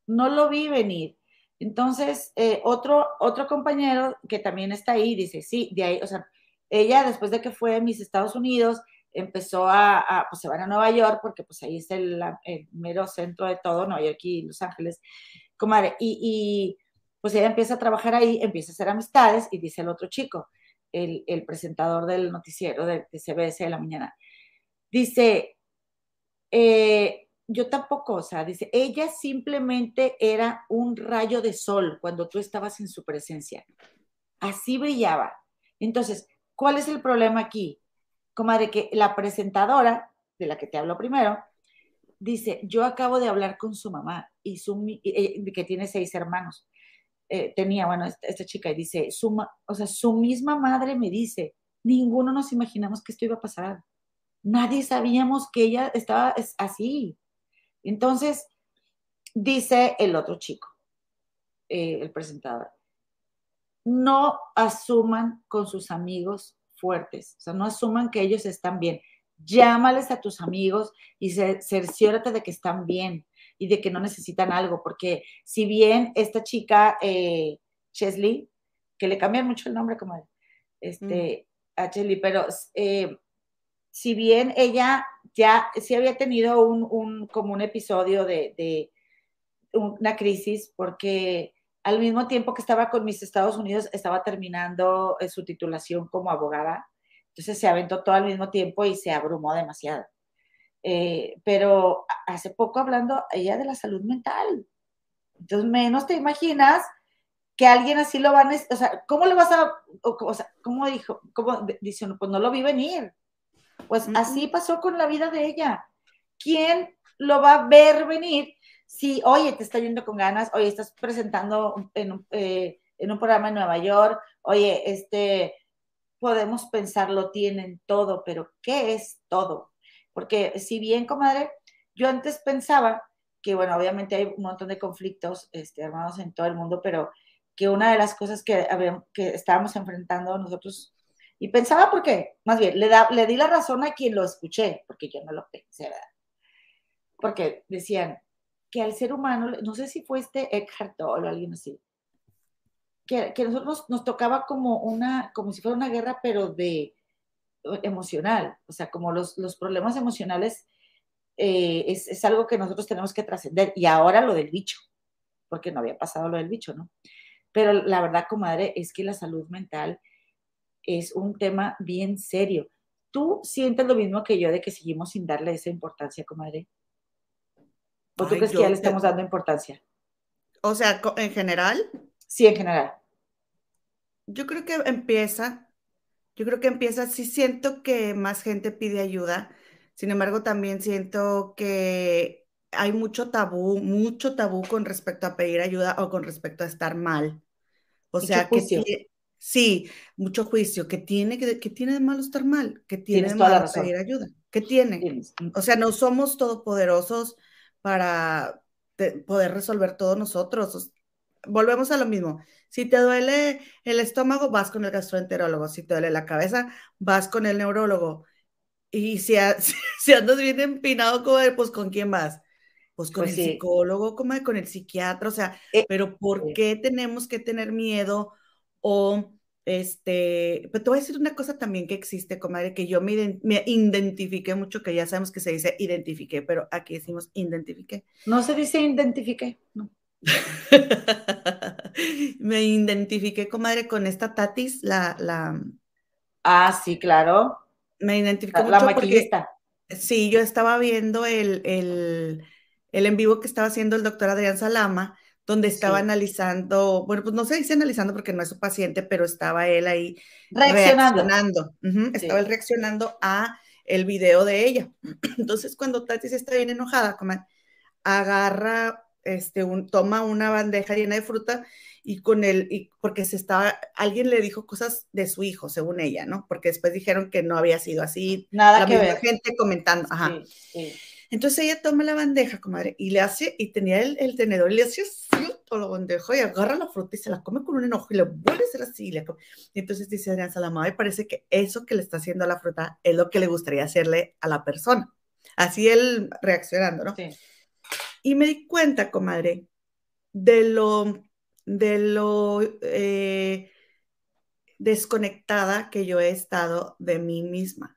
no lo vi venir. Entonces, eh, otro, otro compañero que también está ahí dice, sí, de ahí, o sea, ella después de que fue a mis Estados Unidos, empezó a, pues se van a Nueva York, porque pues ahí es el, mero centro de todo, Nueva York y Los Ángeles, comadre, y, y, pues ella empieza a trabajar ahí, empieza a hacer amistades, y dice el otro chico, el, el presentador del noticiero de, CBS de la mañana, Dice, eh, yo tampoco, o sea, dice, ella simplemente era un rayo de sol cuando tú estabas en su presencia. Así brillaba. Entonces, ¿cuál es el problema aquí? Comadre, que la presentadora, de la que te hablo primero, dice, yo acabo de hablar con su mamá, y su, eh, que tiene seis hermanos. Eh, tenía, bueno, esta, chica, y dice, su, o sea, su misma madre me dice, ninguno nos imaginamos que esto iba a pasar. Nadie sabíamos que ella estaba así. Entonces, dice el otro chico, eh, el presentador, no asuman con sus amigos fuertes, o sea, no asuman que ellos están bien. Llámales a tus amigos y cerciórate de que están bien y de que no necesitan algo, porque si bien esta chica, eh, Chesley, que le cambian mucho el nombre como este, mm. a Chesley, pero eh, si bien ella ya sí había tenido un, como un episodio de, de, una crisis, porque al mismo tiempo que estaba con mis Estados Unidos, estaba terminando eh, su titulación como abogada, entonces se aventó todo al mismo tiempo y se abrumó demasiado. Eh, pero hace poco hablando ella de la salud mental. Entonces, menos te imaginas que alguien así lo va a, o sea, ¿cómo le vas a, o, sea, cómo dijo, cómo dice, pues no lo vi venir. Pues así pasó con la vida de ella. ¿Quién lo va a ver venir si, oye, te está yendo con ganas, oye, estás presentando eh, en un programa en Nueva York, oye, este, podemos pensar, lo tienen todo, pero ¿qué es todo? Porque si bien, comadre, yo antes pensaba que, bueno, obviamente hay un montón de conflictos este, armados en todo el mundo, pero que una de las cosas que, que estábamos enfrentando nosotros, y pensaba por qué, más bien, le, da, le di la razón a quien lo escuché, porque yo no lo pensé, ¿verdad? Porque decían que al ser humano, no sé si fue este Eckhart o alguien así, que, que nosotros nos tocaba como una, como si fuera una guerra, pero de, emocional, o sea, como los, los problemas emocionales eh, es, es, algo que nosotros tenemos que trascender. Y ahora lo del bicho, porque no había pasado lo del bicho, ¿no? Pero la verdad, comadre, es que la salud mental es un tema bien serio. ¿Tú sientes lo mismo que yo de que seguimos sin darle esa importancia, comadre? ¿O tú crees que ya le estamos dando importancia? O sea, en general. Sí, en general. Yo creo que empieza yo creo que empieza, sí siento que más gente pide ayuda, sin embargo también siento que hay mucho tabú, mucho tabú con respecto a pedir ayuda o con respecto a estar mal. O sea, que sí, mucho juicio, que tiene, que, tiene de malo estar mal, que tiene de malo pedir ayuda, que tiene. O sea, no somos todopoderosos para poder resolver todo nosotros. Volvemos a lo mismo. Si te duele el estómago, vas con el gastroenterólogo. Si te duele la cabeza, vas con el neurólogo. Y si, si andas bien empinado, pues ¿con quién vas? Pues con pues el psicólogo, como con el psiquiatra, o sea, eh, pero ¿por qué tenemos que tener miedo? O, este, pero te voy a decir una cosa también que existe, comadre, que yo me, me identifiqué mucho, que ya sabemos que se dice identifiqué, pero aquí decimos identifiqué. No se dice identifiqué, no. me identifiqué, comadre, con esta Tatis, la, la... Ah, sí, claro. Me identifiqué la, mucho la sí, yo estaba viendo el, el, el, en vivo que estaba haciendo el doctor Adrián Salama, donde estaba analizando, bueno, pues no se dice analizando porque no es su paciente, pero estaba él ahí reaccionando. Estaba él reaccionando a el video de ella. Entonces, cuando Tatis está bien enojada, comadre, agarra este, un, toma una bandeja llena de fruta y con él, y porque se estaba, alguien le dijo cosas de su hijo, según ella, ¿no? Porque después dijeron que no había sido así. Nada la que ver. gente comentando, ajá. Entonces ella toma la bandeja, comadre, y le hace, y tenía el, tenedor, y le hace así todo lo bandeja, y agarra la fruta y se la come con un enojo, y le vuelve a hacer así, y, entonces dice Adrián Salamá, y parece que eso que le está haciendo a la fruta es lo que le gustaría hacerle a la persona. Así él reaccionando, ¿no? Sí. Y me di cuenta, comadre, de lo, de lo eh, desconectada que yo he estado de mí misma.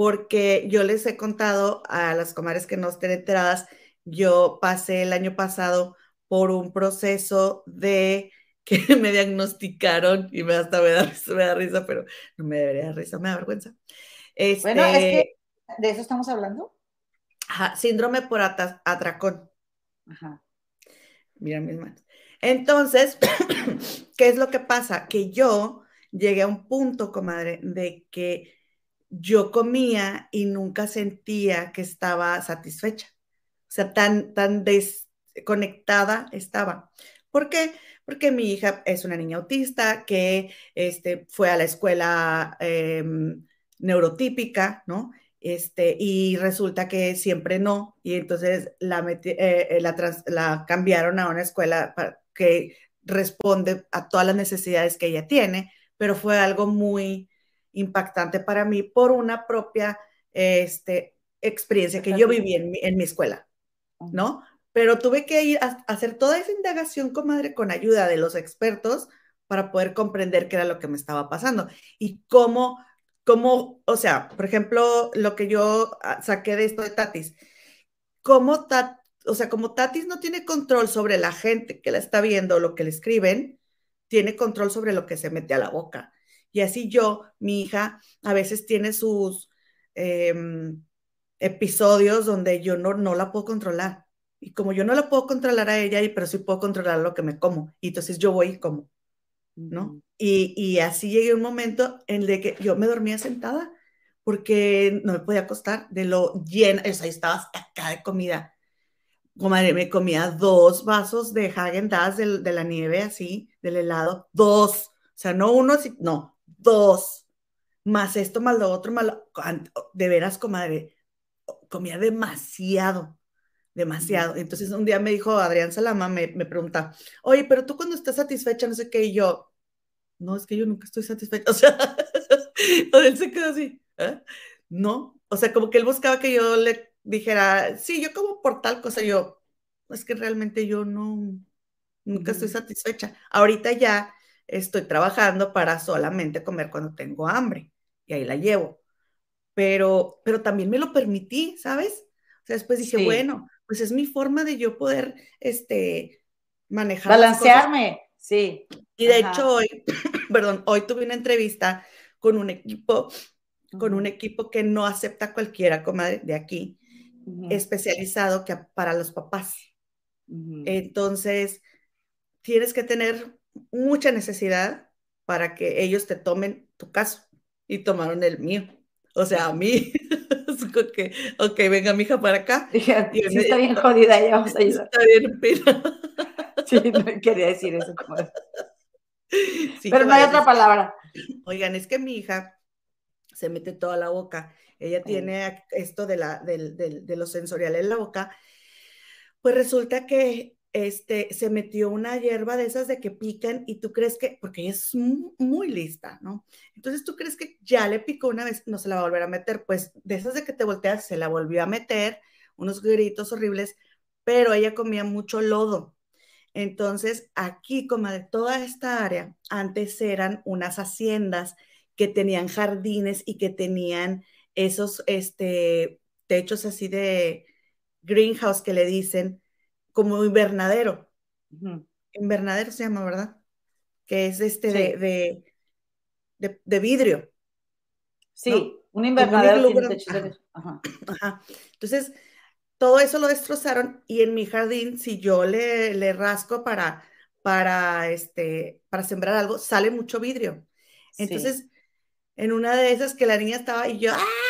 Porque yo les he contado a las comadres que no estén enteradas, yo pasé el año pasado por un proceso de que me diagnosticaron y me hasta me da, me da risa, pero no me debería dar risa, me da vergüenza. bueno, es que este ¿De eso estamos hablando? Ajá, síndrome por atracón. Ajá. Mira mis manos. Entonces, ¿qué es lo que pasa? Que yo llegué a un punto, comadre, de que yo comía y nunca sentía que estaba satisfecha. O sea, tan, tan desconectada estaba. ¿Por qué? Porque mi hija es una niña autista que este, fue a la escuela em, neurotípica, ¿no? Este, y resulta que siempre no, y entonces la, eh, eh, la, cambiaron a una escuela que responde a todas las necesidades que ella tiene, pero fue algo muy impactante para mí por una propia este, experiencia que yo viví en mi, en mi escuela, ¿no? Pero tuve que ir a, hacer toda esa indagación, comadre, con ayuda de los expertos para poder comprender qué era lo que me estaba pasando y cómo, cómo, o sea, por ejemplo, lo que yo ah, saqué de esto de Tatis, cómo o sea, como Tatis no tiene control sobre la gente que la está viendo, lo que le escriben, tiene control sobre lo que se mete a la boca. Y así yo, mi hija, a veces tiene sus em, episodios donde yo no, no la puedo controlar. Y como yo no la puedo controlar a ella, pero sí puedo controlar lo que me como. Y entonces yo voy y como, ¿no? y, y, así llegué un momento en el que yo me dormía sentada porque no me podía acostar de lo llena, o sea, estaba hasta acá de comida. Comadre, me comía dos vasos de Hagen Dazs de, de, la nieve así, del helado, dos. O sea, no uno, no, dos. Más esto, más lo otro, más lo... De veras, comadre, comía demasiado demasiado. Entonces un día me dijo Adrián Salama, me, me, pregunta, oye, pero tú cuando estás satisfecha, no sé qué, y yo, no, es que yo nunca estoy satisfecha. O sea, él se quedó así, ¿eh? No, o sea, como que él buscaba que yo le dijera, sí, yo como por tal cosa, yo, es que realmente yo no, nunca estoy satisfecha. Ahorita ya estoy trabajando para solamente comer cuando tengo hambre y ahí la llevo. Pero, pero también me lo permití, ¿sabes? O sea, después dije, bueno, pues es mi forma de yo poder, este, manejar. Balancearme, sí. Y de hecho hoy, perdón, hoy tuve una entrevista con un equipo, con un equipo que no acepta cualquiera, comadre, de aquí, especializado que para los papás. Entonces, tienes que tener mucha necesidad para que ellos te tomen tu caso y tomaron el mío. O sea, a mí que, ok, venga mi hija para acá. Dije, sí, está bien jodida, ya vamos a ayudar. Está bien pena. Sí, no quería decir eso. Como... Pero no hay otra palabra. Oigan, es que mi hija se mete toda la boca. Ella tiene esto de, la, de, de, de lo sensorial en la boca. Pues resulta que este, se metió una hierba de esas de que pican y tú crees que, porque ella es muy, lista, ¿no? Entonces tú crees que ya le picó una vez, no se la va a volver a meter, pues de esas de que te volteas, se la volvió a meter, unos gritos horribles, pero ella comía mucho lodo. Entonces aquí, como de toda esta área, antes eran unas haciendas que tenían jardines y que tenían esos este, techos así de greenhouse que le dicen, como invernadero. Invernadero se llama, ¿verdad? Que es este de, de, vidrio. Sí, un invernadero. Ajá. Entonces, todo eso lo destrozaron y en mi jardín, si yo le, le rasco para, para, este, para sembrar algo, sale mucho vidrio. Entonces, en una de esas que la niña estaba y yo, ¡ah!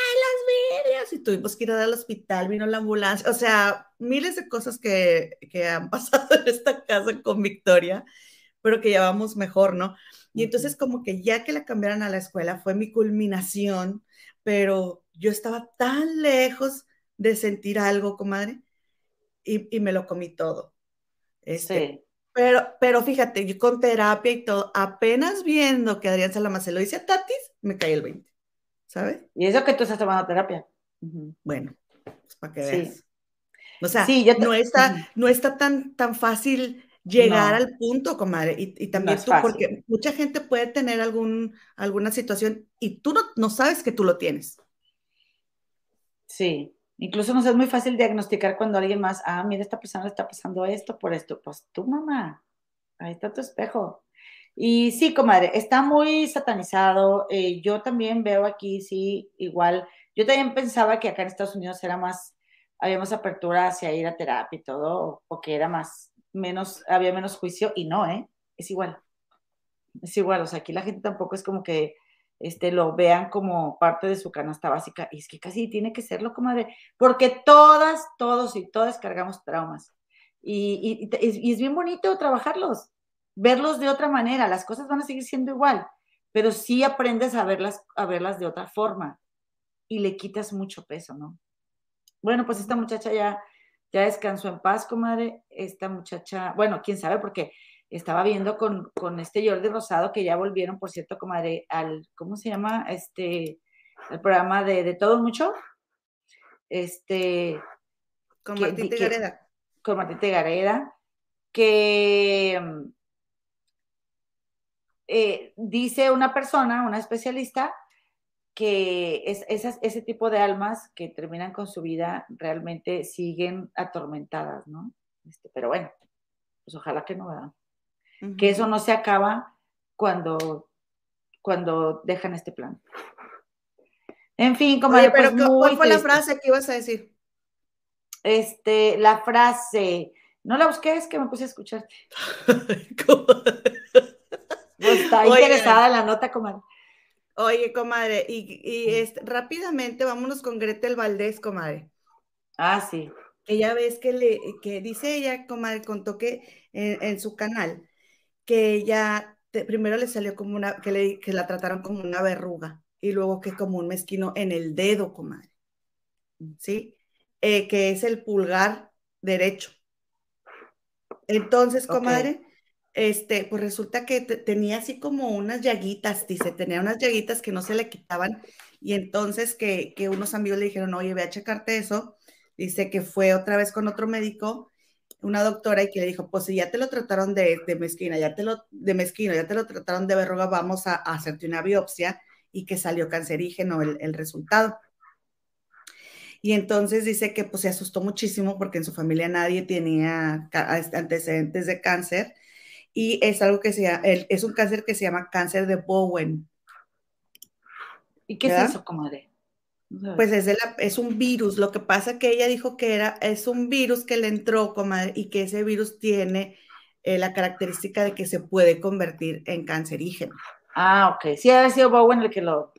Y tuvimos que ir al hospital, vino la ambulancia, o sea, miles de cosas que, que han pasado en esta casa con Victoria, pero que ya vamos mejor, ¿no? Y entonces como que ya que la cambiaron a la escuela fue mi culminación, pero yo estaba tan lejos de sentir algo, comadre, y, y me lo comí todo. Este, sí. Pero, pero fíjate, yo con terapia y todo, apenas viendo que Adrián Salama se lo dice a Tatis, me caí el 20, ¿sabes? Y eso que tú estás tomando terapia. Bueno, pues para que veas. O sea, no, está, no está tan, tan fácil llegar al punto, comadre. Y, también tú, porque mucha gente puede tener algún, alguna situación y tú no, no sabes que tú lo tienes. Sí, incluso nos es muy fácil diagnosticar cuando alguien más, ah, mira, esta persona le está pasando esto por esto. Pues tú, mamá, ahí está tu espejo. Y sí, comadre, está muy satanizado. Eh, yo también veo aquí, sí, igual. Yo también pensaba que acá en Estados Unidos era más, había más apertura hacia ir a terapia y todo, o, que era más, menos, había menos juicio, y no, ¿eh? Es igual. Es igual, o sea, aquí la gente tampoco es como que este, lo vean como parte de su canasta básica, y es que casi tiene que serlo, comadre, porque todas, todos y todas cargamos traumas. Y, y es bien bonito trabajarlos verlos de otra manera, las cosas van a seguir siendo igual, pero sí aprendes a verlas, a verlas de otra forma y le quitas mucho peso, ¿no? Bueno, pues esta muchacha ya, ya descansó en paz, comadre. Esta muchacha, bueno, quién sabe, porque estaba viendo con, con este Jordi Rosado, que ya volvieron, por cierto, comadre, al, ¿cómo se llama? Este, el programa de, de Todo Mucho. Este. Con Martita Gareda. Con Martita Gareda, que eh, dice una persona, una especialista, que es, ese tipo de almas que terminan con su vida realmente siguen atormentadas, ¿no? Este, pero bueno, pues ojalá que no, ¿verdad? Que eso no se acaba cuando, cuando dejan este plan. En fin, como... Oye, pero pues ¿cuál fue la frase que ibas a decir? Este, la frase, no la busqué, es que me puse a escucharte. está interesada en la nota, comadre. Oye, comadre, y, este, rápidamente vámonos con Gretel Valdés, comadre. Ah, sí. Ella ves que le, que dice ella, comadre, contó que en, su canal, que ella primero le salió como una, que, le, que la trataron como una verruga, y luego que como un mezquino en el dedo, comadre. ¿Sí? Eh, que es el pulgar derecho. Entonces, comadre, este, pues resulta que tenía así como unas llaguitas, dice, tenía unas llaguitas que no se le quitaban y entonces que, unos amigos le dijeron, oye, ve a checarte eso, dice que fue otra vez con otro médico, una doctora y que le dijo, pues si ya te lo trataron de, mezquina, ya te lo, de mezquino, ya te lo trataron de verruga, vamos a, hacerte una biopsia y que salió cancerígeno el, el resultado. Y entonces dice que pues se asustó muchísimo porque en su familia nadie tenía antecedentes de cáncer y es algo que se llama, es un cáncer que se llama cáncer de Bowen. ¿Y qué es eso, comadre? Pues es, es un virus. Lo que pasa que ella dijo que era, es un virus que le entró, comadre, y que ese virus tiene eh, la característica de que se puede convertir en cancerígeno. Ah, ok. Sí, ha sido Bowen el que lo...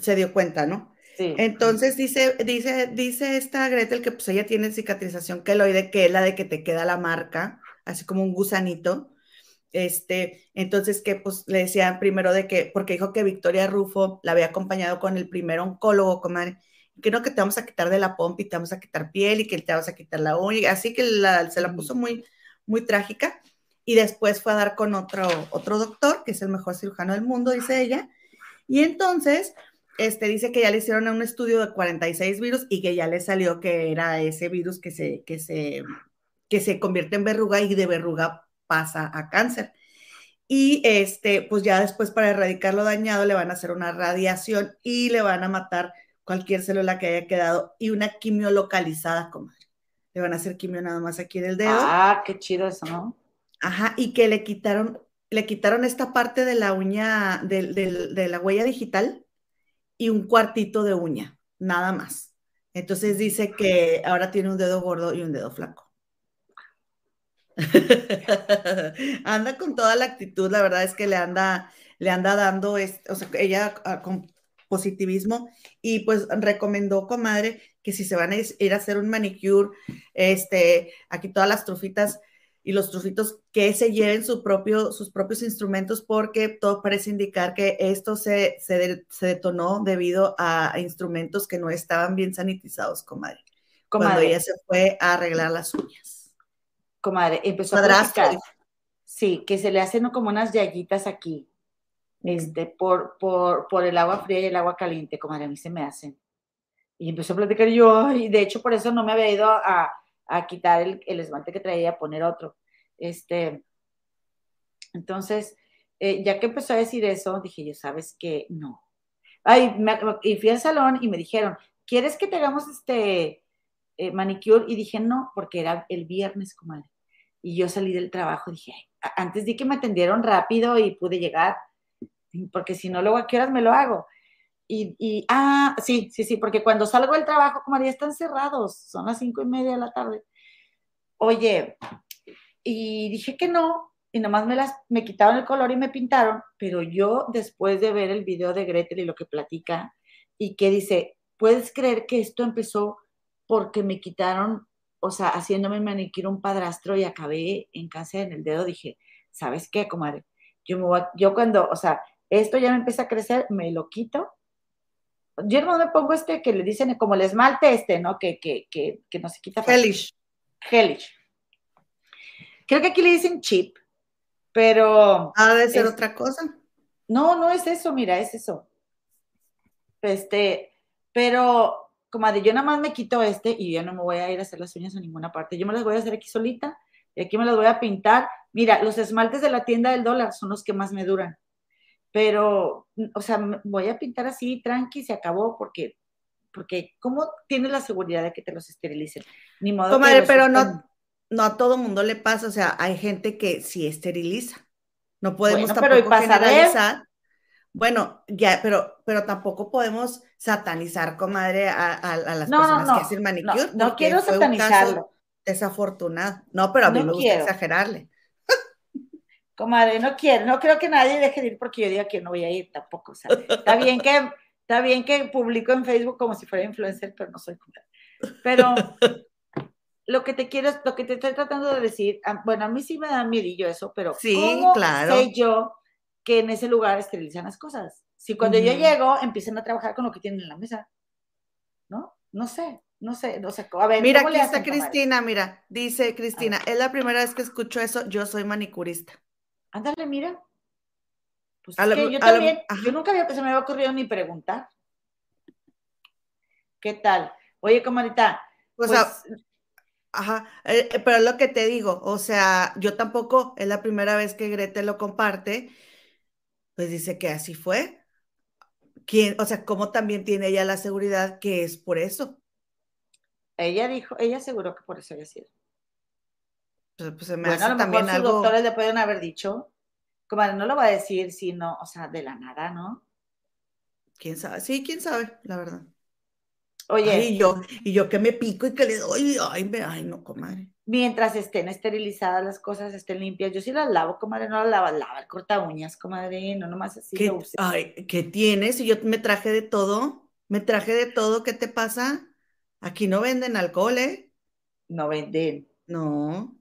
Se dio cuenta, ¿no? Sí. Entonces dice, dice, dice esta Gretel que pues ella tiene cicatrización queloide, que es la de que te queda la marca así como un gusanito. Este, entonces que pues le decían primero de que, porque dijo que Victoria Rufo la había acompañado con el primer oncólogo, comadre, que no, que te vamos a quitar de la pompa y te vamos a quitar piel y que te vamos a quitar la uña, así que se la puso muy, muy trágica. Y después fue a dar con otro, otro doctor, que es el mejor cirujano del mundo, dice ella. Y entonces, este, dice que ya le hicieron un estudio de 46 virus y que ya le salió que era ese virus que se, que se que se convierte en verruga y de verruga pasa a cáncer. Y este, pues ya después para erradicar lo dañado le van a hacer una radiación y le van a matar cualquier célula que haya quedado y una quimio localizada, comadre. Le van a hacer quimio nada más aquí en el dedo. Ah, qué chido eso, ¿no? Ajá, y que le quitaron, le quitaron esta parte de la uña, de la huella digital y un cuartito de uña, nada más. Entonces dice que ahora tiene un dedo gordo y un dedo flaco. anda con toda la actitud, la verdad es que le anda, le anda dando, o sea, ella ah, con positivismo y pues recomendó, comadre, que si se van a ir a hacer un manicure, este, aquí todas las trufitas y los trufitos que se lleven su propio, sus propios instrumentos porque todo parece indicar que esto se, se, detonó debido a, instrumentos que no estaban bien sanitizados, comadre. comadre. Cuando ella se fue a arreglar las uñas comadre, empezó a platicar. Sí, que se le hacen como unas llaguitas aquí, este, por, por, por el agua fría y el agua caliente, comadre, a mí se me hacen. Y empezó a platicar yo, y de hecho por eso no me había ido a, a quitar el, el, esmalte que traía a poner otro. Este, entonces, eh, ya que empezó a decir eso, dije yo, ¿sabes qué? No. Ay, y fui al salón y me dijeron, ¿quieres que te hagamos este eh, manicure? Y dije, no, porque era el viernes, comadre. y yo salí del trabajo, dije, antes di que me atendieron rápido y pude llegar, porque si no, luego a qué horas me lo hago. Y, ah, sí, sí, sí, porque cuando salgo del trabajo, como ya están cerrados, son las cinco y media de la tarde. Oye, y dije que no, y nomás me las, me quitaron el color y me pintaron, pero yo después de ver el video de Gretel y lo que platica, y que dice, ¿puedes creer que esto empezó porque me quitaron, o sea, haciéndome manicure un padrastro y acabé en cáncer en el dedo? Dije, ¿sabes qué, comadre? Yo, me yo cuando, o sea, esto ya me empieza a crecer, me lo quito. Yo no me pongo este que le dicen como el esmalte este, ¿no? Que, que, que, que no se quita. Hellish. Hellish. Creo que aquí le dicen chip, pero... Ha de ser otra cosa. No, no es eso, mira, es eso. Este, pero como de yo nada más me quito este y yo no me voy a ir a hacer las uñas a ninguna parte. Yo me las voy a hacer aquí solita y aquí me las voy a pintar. Mira, los esmaltes de la tienda del dólar son los que más me duran. Pero, o sea, voy a pintar así, tranqui, se acabó, porque, porque ¿cómo tienes la seguridad de que te los esterilicen? Ni modo Comadre, pero no, no a todo mundo le pasa, o sea, hay gente que sí esteriliza. No podemos tampoco generalizar. Bueno, ya, pero, pero tampoco podemos satanizar, comadre, a, a, las personas que hacen manicure. No, quiero satanizarlo. desafortunado. No, pero a mí me gusta exagerarle. Comadre, no quiero, no creo que nadie deje de ir porque yo diga que no voy a ir tampoco. O sea, está bien que, está bien que publico en Facebook como si fuera influencer, pero no soy comadre. Pero lo que te quiero, lo que te estoy tratando de decir, bueno, a mí sí me da miedillo eso, pero sí, ¿cómo claro. sé yo que en ese lugar esterilizan las cosas? Si cuando yo llego empiezan a trabajar con lo que tienen en la mesa, ¿no? No sé, no sé, no sé. A ver, mira, aquí está Cristina, mira, dice Cristina, es la primera vez que escucho eso, yo soy manicurista. Ándale, mira. Pues yo también, yo nunca había, se me había ocurrido ni preguntar. ¿Qué tal? Oye, comadita, pues, pues Ajá, eh, eh, pero es lo que te digo, o sea, yo tampoco, es la primera vez que Grete lo comparte, pues dice que así fue. ¿Quién, o sea, cómo también tiene ella la seguridad que es por eso? Ella dijo, ella aseguró que por eso había sido. Pues, pues se me bueno, hace a lo también mejor sus doctores le pueden haber dicho, como no lo va a decir, sino, o sea, de la nada, ¿no? ¿Quién sabe? Sí, quién sabe, la verdad. Oye. y yo, y yo que me pico y que le doy, ay, me, ay, no, comadre. Mientras estén esterilizadas las cosas, estén limpias, yo sí las lavo, comadre, no las lavo, lava el corta uñas, comadre, no nomás así ¿Qué, Ay, ¿qué tienes? Y yo me traje de todo, me traje de todo, ¿qué te pasa? Aquí no venden alcohol, ¿eh? No venden. No.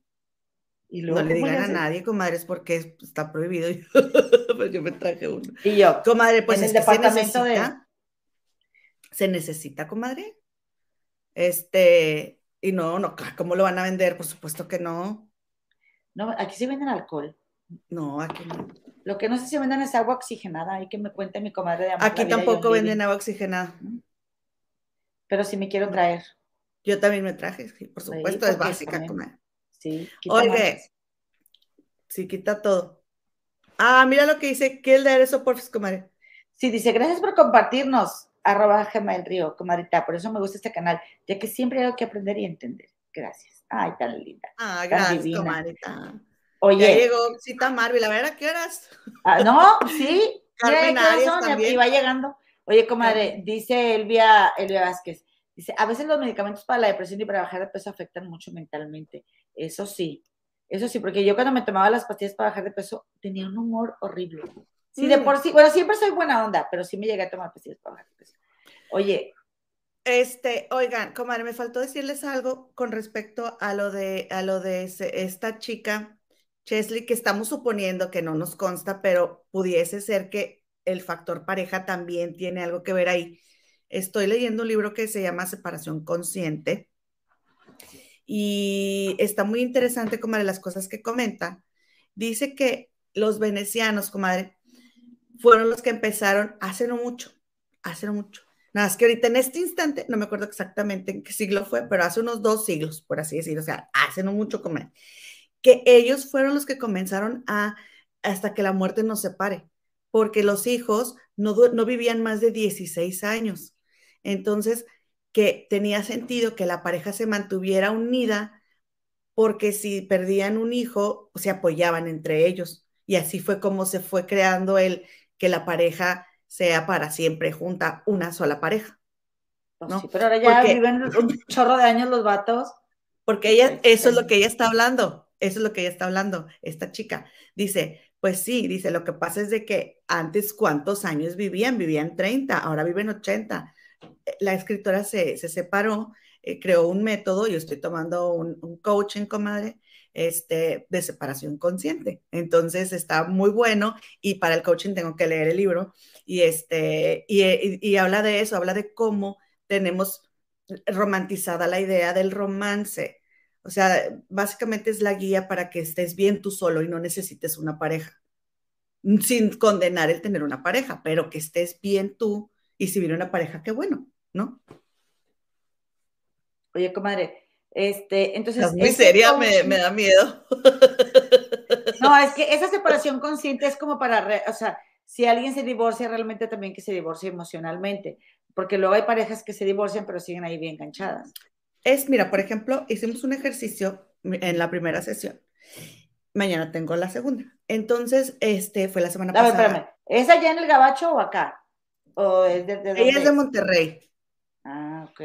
¿Y luego, no le digan a nadie, comadres, porque está prohibido. pues yo me traje uno. Y yo. Comadre, pues en el departamento de se necesita, comadre. Este, y no, no, ¿cómo lo van a vender? Por supuesto que no. No, aquí se venden alcohol. No, aquí no. Lo que no sé si venden es agua oxigenada, hay que me cuente mi comadre de amor, Aquí tampoco venden agua oxigenada. Pero si me quiero traer. Yo también me traje, por supuesto, es básica, comadre. Sí, Oye, sí, quita todo. Ah, mira lo que dice, ¿qué es de eso, por comadre? Sí, dice, gracias por compartirnos arroba Gema Río, comadita. Por eso me gusta este canal, ya que siempre hay algo que aprender y entender. Gracias. Ay, tan linda. Ah, gracias, comadita. Oye. Ya llegó Cita Marvel, a ver a qué horas. Ah, no, sí. Carmen Y va llegando. Oye, comadre, dice Elvia, Elvia Vázquez, dice, a veces los medicamentos para la depresión y para bajar de peso afectan mucho mentalmente. Eso sí, eso sí, porque yo cuando me tomaba las pastillas para bajar de peso tenía un humor horrible. Sí, de mm. por sí, bueno, siempre soy buena onda, pero sí me llegué a tomar pastillas para bajar de peso. Oye. Este, oigan, comadre, me faltó decirles algo con respecto a lo de, a lo de esta chica, Chesley, que estamos suponiendo que no nos consta, pero pudiese ser que el factor pareja también tiene algo que ver ahí. Estoy leyendo un libro que se llama Separación Consciente y está muy interesante, comadre, las cosas que comenta. Dice que los venecianos, comadre, fueron los que empezaron hace no mucho, hace no mucho, Nada más que ahorita en este instante, no me acuerdo exactamente en qué siglo fue, pero hace unos dos siglos, por así decirlo, o sea, hace no mucho comer, que ellos fueron los que comenzaron a, hasta que la muerte nos separe, porque los hijos no, no vivían más de 16 años. Entonces, que tenía sentido que la pareja se mantuviera unida porque si perdían un hijo, se apoyaban entre ellos. Y así fue como se fue creando el que la pareja sea para siempre junta, una sola pareja. Pues ¿no? pero ahora ya viven un chorro de años los vatos. Porque ella, eso es lo que ella está hablando, eso es lo que ella está hablando, esta chica. Dice, pues sí, dice, lo que pasa es de que antes cuántos años vivían, vivían 30, ahora viven 80. Eh, la escritora se, se separó, eh, creó un método, yo estoy tomando un, un, coaching, comadre, este, de separación consciente. Entonces está muy bueno y para el coaching tengo que leer el libro y, este, y, y, y habla de eso, habla de cómo tenemos romantizada la idea del romance. O sea, básicamente es la guía para que estés bien tú solo y no necesites una pareja. Sin condenar el tener una pareja, pero que estés bien tú y si viene una pareja, qué bueno, ¿no? Oye, comadre, este, entonces. Es muy seria, me, me, da miedo. No, es que esa separación consciente es como para, o sea, si alguien se divorcia, realmente también que se divorcie emocionalmente, porque luego hay parejas que se divorcian, pero siguen ahí bien enganchadas. Es, mira, por ejemplo, hicimos un ejercicio en la primera sesión. Mañana tengo la segunda. Entonces, este fue la semana pasada. Espérame. ¿Es allá en el Gabacho o acá? ¿O es de, de Ella es de Monterrey. Ah, ok.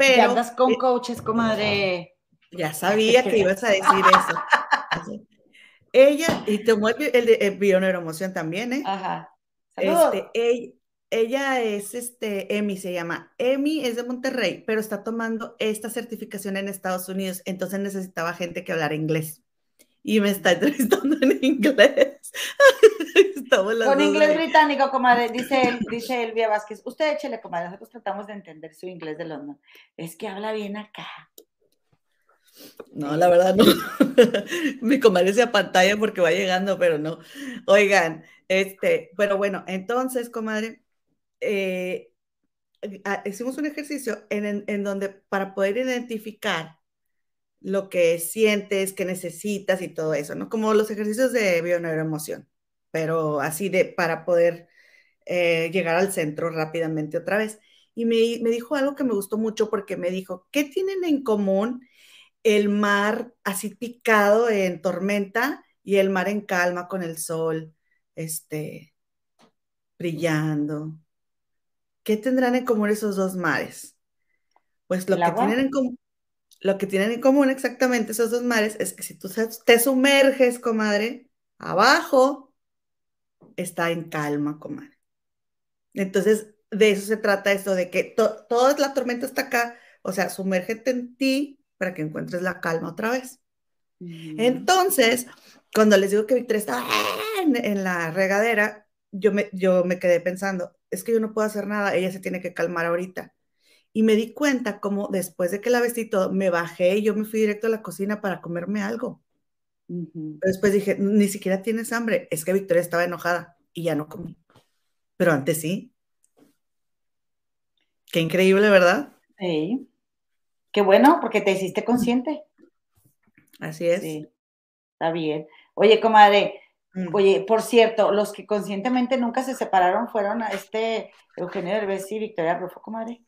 Pero. Ya andas con coaches, comadre. Ya sabía que ibas a decir eso. ella, y tomó el, el el bioneuroemoción también, ¿eh? Ajá. Este, ella, ella es, este, Emi se llama. Emi es de Monterrey, pero está tomando esta certificación en Estados Unidos, entonces necesitaba gente que hablara inglés. Y me está entrevistando en inglés. Con inglés británico, comadre, dice, dice Elvia Vázquez. Usted échele, comadre, nosotros tratamos de entender su inglés de London. Es que habla bien acá. No, la verdad no. Mi comadre se pantalla porque va llegando, pero no. Oigan, este, pero bueno, entonces, comadre, eh, hicimos un ejercicio en, en, en, donde para poder identificar lo que sientes, que necesitas y todo eso, ¿no? Como los ejercicios de bioneuroemoción, pero así de para poder eh, llegar al centro rápidamente otra vez. Y me, me dijo algo que me gustó mucho porque me dijo, ¿qué tienen en común el mar así picado en tormenta y el mar en calma con el sol, este, brillando? ¿Qué tendrán en común esos dos mares? Pues lo que tienen en común, lo que tienen en común exactamente esos dos mares es que si tú te sumerges, comadre, abajo está en calma, comadre. Entonces, de eso se trata esto, de que to toda la tormenta está acá, o sea, sumérgete en ti para que encuentres la calma otra vez. Mm. Entonces, cuando les digo que Victoria estaba en, en la regadera, yo me, yo me quedé pensando, es que yo no puedo hacer nada, ella se tiene que calmar ahorita. Y me di cuenta como después de que la vestí todo, me bajé y yo me fui directo a la cocina para comerme algo. Uh -huh. Después dije, ni siquiera tienes hambre. Es que Victoria estaba enojada y ya no comí. Pero antes sí. Qué increíble, ¿verdad? Sí. Qué bueno, porque te hiciste consciente. Así es. Sí. Está bien. Oye, comadre, mm. oye, por cierto, los que conscientemente nunca se separaron fueron a este Eugenio Derbez y Victoria Rufo, comadre.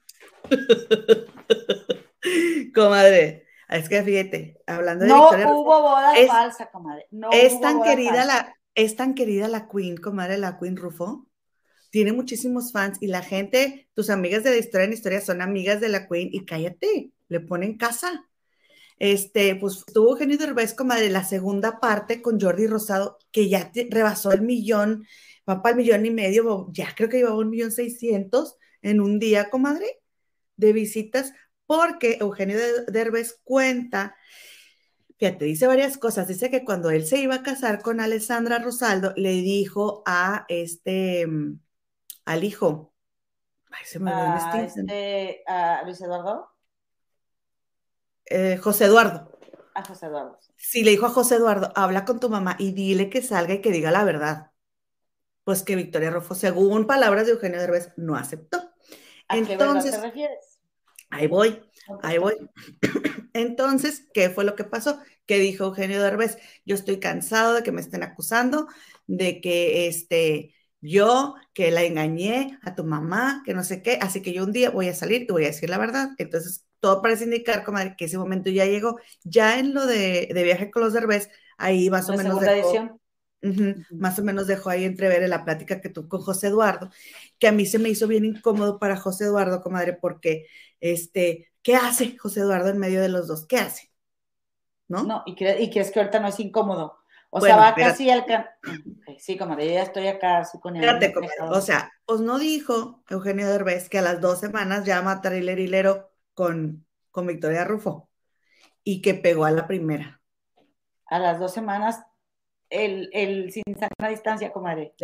comadre, es que fíjate, hablando de no Victoria hubo boda es, falsa, comadre. No es tan querida falsa. la, es tan querida la Queen, comadre, la Queen Rufo. Tiene muchísimos fans y la gente, tus amigas de la historia en historia son amigas de la Queen y cállate, le ponen casa. Este, pues tuvo Eugenio Derbez, comadre, la segunda parte con Jordi Rosado, que ya rebasó el millón, va para el millón y medio, ya creo que llevaba un millón seiscientos en un día, comadre de visitas porque Eugenio Derbez cuenta, fíjate, dice varias cosas, dice que cuando él se iba a casar con Alessandra Rosaldo, le dijo a este, al hijo, ay, se me olvidó uh, este, ¿A Luis Eduardo? Eh, José Eduardo. A José Eduardo. Sí, le dijo a José Eduardo, habla con tu mamá y dile que salga y que diga la verdad. Pues que Victoria Rofo, según palabras de Eugenio Derbez, no aceptó. ¿A Entonces, qué te refieres? Ahí voy, ahí voy. Entonces, ¿qué fue lo que pasó? Que dijo Eugenio Derbez, yo estoy cansado de que me estén acusando, de que este, yo que la engañé a tu mamá, que no sé qué, así que yo un día voy a salir y voy a decir la verdad. Entonces, todo parece indicar, comadre, que ese momento ya llegó. Ya en lo de, viaje con los derbés, ahí más o menos dejó, más o menos dejó ahí entrever en la plática que tuvo con José Eduardo, que a mí se me hizo bien incómodo para José Eduardo, comadre, porque, este, ¿qué hace José Eduardo en medio de los dos? ¿Qué hace? ¿No? No, y, y crees que ahorita no es incómodo. O sea, va casi al... Sí, comadre, yo ya estoy acá así con el... Espérate, O sea, pues no dijo Eugenio Derbez que a las dos semanas ya mataría el hilero con, con Victoria Rufo y que pegó a la primera. A las dos semanas, el, el sin sana distancia, comadre.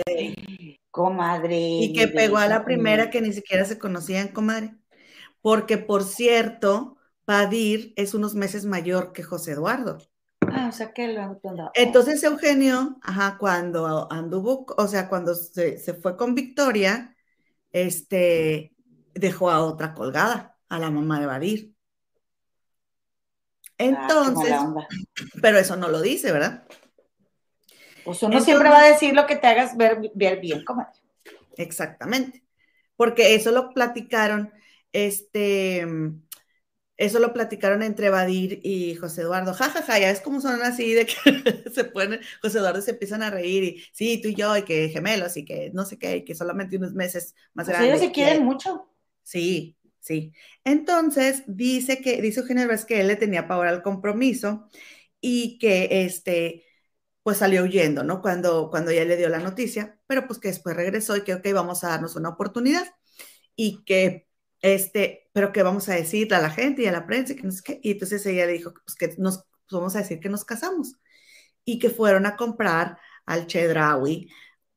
Comadre. Y que pegó a la primera que ni siquiera se conocían, comadre. Porque, por cierto, Padir es unos meses mayor que José Eduardo. Ah, o sea que lo Entonces Eugenio, ajá, cuando anduvo, o sea, cuando se, fue con Victoria, este, dejó a otra colgada, a la mamá de Badir. Ah, Entonces, pero eso no lo dice, ¿verdad? Pues uno siempre va a decir lo que te hagas ver, ver bien, comadre. Exactamente. Porque eso lo platicaron, este, eso lo platicaron entre Badir y José Eduardo. Ja, ja, ja, ya ves cómo son así de que se ponen, José Eduardo se empiezan a reír y sí, tú y yo, y que gemelos, y que no sé qué, y que solamente unos meses más pues grandes. Ellos se quieren mucho. Sí, sí. Entonces, dice que, dice Eugenio Derbez que él le tenía pavor al compromiso y que este, pues salió huyendo, ¿no? Cuando, cuando ya le dio la noticia, pero pues que después regresó y que, ok, vamos a darnos una oportunidad y que este, pero ¿qué vamos a decirle a la gente y a la prensa? Que no sé qué. Y entonces ella le dijo pues que nos pues vamos a decir que nos casamos y que fueron a comprar al Chedraui,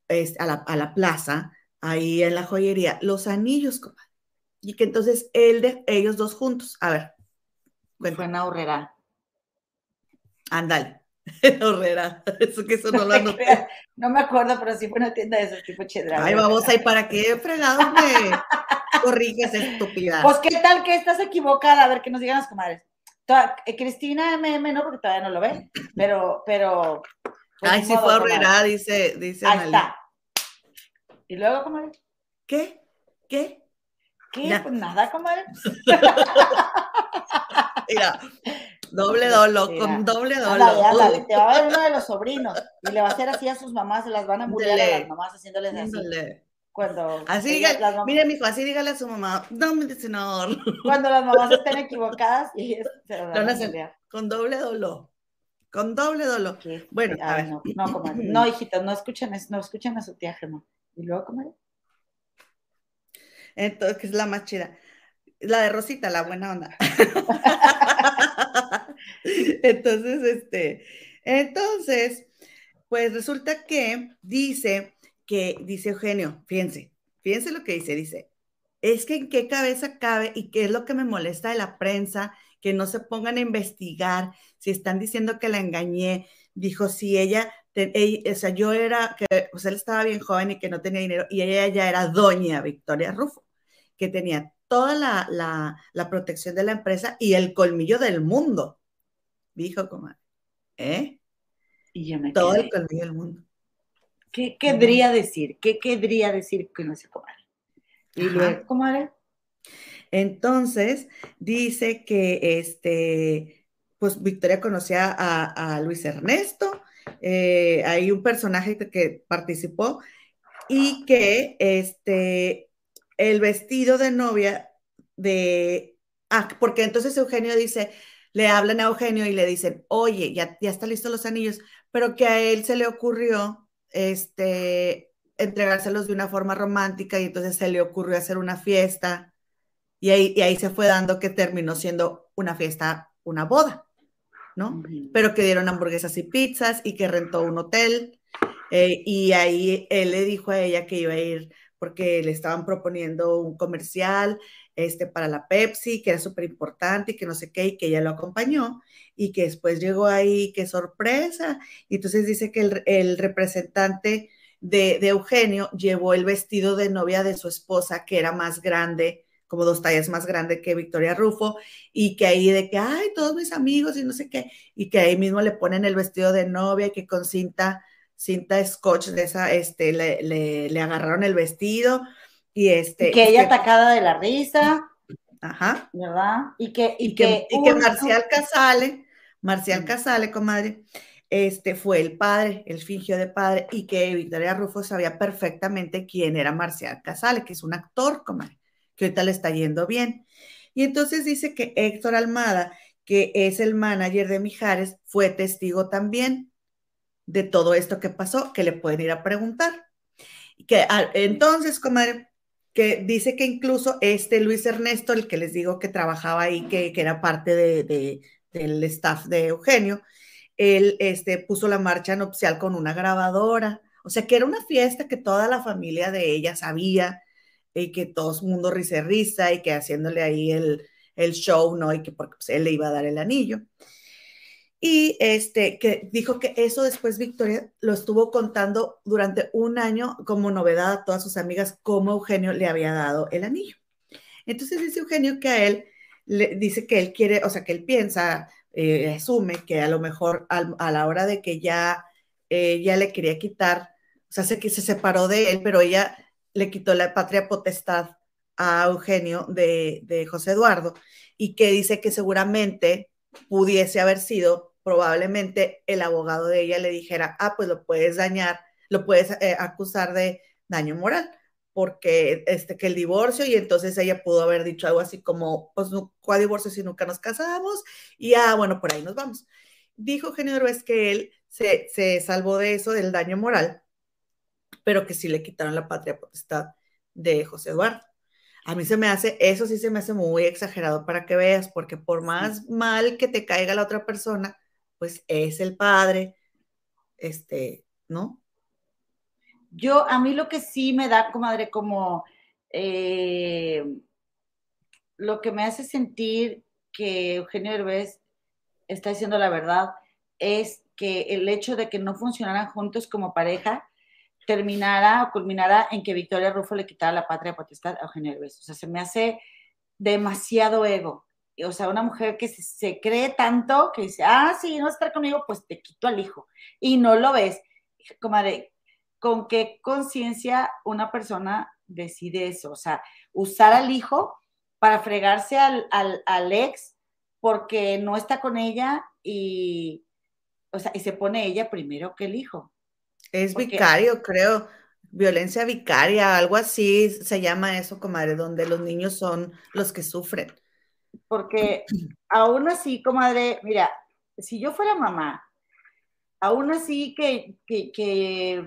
este, a, la, a la plaza, ahí en la joyería, los anillos, comadre. Y que entonces él de ellos dos juntos, a ver. Fue en Horrera. Ándale. Horrera. Eso que eso no lo anoté. no me acuerdo, pero sí fue una tienda de esos tipo Chedraui. Ay, vamos ahí, ¿para qué fregados me corriges estúpida. Pues qué tal que estás equivocada, a ver qué nos digan las comadres. Eh, Cristina MM no, porque todavía no lo ve, pero, pero. Pues, Ay, sí fue Herrera, dice, dice Ahí está. ¿Y luego, comadre? ¿Qué? ¿Qué? ¿Qué? Pues nada, comadre. Mira, doble dolo, con doble dolo. te va a ver uno de los sobrinos y le va a hacer así a sus mamás, se las van a muriar a las mamás haciéndoles así. Cuando así diga, mire, mijo, así dígale a su mamá, dame senador. Cuando las mamás estén equivocadas y se a Con doble dolor. Con doble dolor. Bueno, a ver. No, no, no, hijitas, no escuchen, no escuchen a su tía Gemma. ¿Y luego, comadre? Entonces, que es la más chida. La de Rosita, la buena onda. entonces, este, entonces, pues resulta que dice que dice Eugenio, fíjense, fíjense lo que dice, dice, es que en qué cabeza cabe y qué es lo que me molesta de la prensa, que no se pongan a investigar, si están diciendo que la engañé, dijo, si ella, o sea, yo era, que pues él estaba bien joven y que no tenía dinero, y ella ya era doña Victoria Rufo, que tenía toda la, la, protección de la empresa y el colmillo del mundo, dijo como, ¿eh? Y yo me Todo el colmillo del mundo. ¿Qué querría decir? ¿Qué querría decir que no se comadre? ¿Y luego, comadre? Entonces, dice que este, pues Victoria conocía a, Luis Ernesto, eh, hay un personaje que, participó y que este, el vestido de novia de, ah, porque entonces Eugenio dice, le hablan a Eugenio y le dicen, oye, ya, ya está listo los anillos, pero que a él se le ocurrió este, entregárselos de una forma romántica y entonces se le ocurrió hacer una fiesta y ahí, y ahí se fue dando que terminó siendo una fiesta, una boda, ¿no? Pero que dieron hamburguesas y pizzas y que rentó un hotel eh, y ahí él le dijo a ella que iba a ir porque le estaban proponiendo un comercial este, para la Pepsi, que era súper importante y que no sé qué, y que ella lo acompañó y que después llegó ahí, qué sorpresa. Y entonces dice que el, representante de, Eugenio llevó el vestido de novia de su esposa, que era más grande, como dos tallas más grande que Victoria Rufo, y que ahí de que, ay, todos mis amigos y no sé qué, y que ahí mismo le ponen el vestido de novia que con cinta cinta scotch de esa, este, le, le, agarraron el vestido y este. que ella atacada de la risa. Ajá. ¿Verdad? Y que, y, que, y que Marcial Casale, Marcial Casale, comadre, este fue el padre, el fingió de padre, y que Victoria Rufo sabía perfectamente quién era Marcial Casale, que es un actor, comadre, que ahorita le está yendo bien. Y entonces dice que Héctor Almada, que es el manager de Mijares, fue testigo también de todo esto que pasó, que le pueden ir a preguntar. Que, ah, entonces, comadre, que dice que incluso este Luis Ernesto, el que les digo que trabajaba ahí, que, que era parte de, del staff de Eugenio, él este, puso la marcha nupcial con una grabadora. O sea, que era una fiesta que toda la familia de ella sabía y que todo el mundo risa risa y que haciéndole ahí el, el show, ¿no? Y que porque pues, él le iba a dar el anillo. Y este, que dijo que eso después Victoria lo estuvo contando durante un año como novedad a todas sus amigas, cómo Eugenio le había dado el anillo. Entonces dice Eugenio que a él le dice que él quiere, o sea, que él piensa, eh, asume que a lo mejor a, la hora de que ya ella le quería quitar, o sea, que se separó de él, pero ella le quitó la patria potestad a Eugenio de, de José Eduardo y que dice que seguramente pudiese haber sido probablemente el abogado de ella le dijera, ah, pues lo puedes dañar, lo puedes eh, acusar de daño moral, porque este, que el divorcio, y entonces ella pudo haber dicho algo así como, pues no, ¿cuál divorcio si nunca nos casamos? Y ah, bueno, por ahí nos vamos. Dijo Eugenio Derbez que él se, se salvó de eso, del daño moral, pero que sí le quitaron la patria potestad de José Eduardo. A mí se me hace, eso sí se me hace muy exagerado para que veas, porque por más mal que te caiga la otra persona, pues es el padre, este, ¿no? Yo, a mí lo que sí me da, comadre, como eh, lo que me hace sentir que Eugenio Herbés está diciendo la verdad es que el hecho de que no funcionaran juntos como pareja terminara o culminara en que Victoria Rufo le quitara la patria potestad a Eugenio Herbés. O sea, se me hace demasiado ego o sea, una mujer que se, cree tanto que dice, ah, sí, no estar conmigo, pues te quito al hijo. Y no lo ves. Comadre, ¿con qué conciencia una persona decide eso? O sea, usar al hijo para fregarse al, al, ex porque no está con ella y, o sea, y se pone ella primero que el hijo. Es vicario, creo. Violencia vicaria, algo así se llama eso, comadre, donde los niños son los que sufren porque aún así, comadre, mira, si yo fuera mamá, aún así que, que,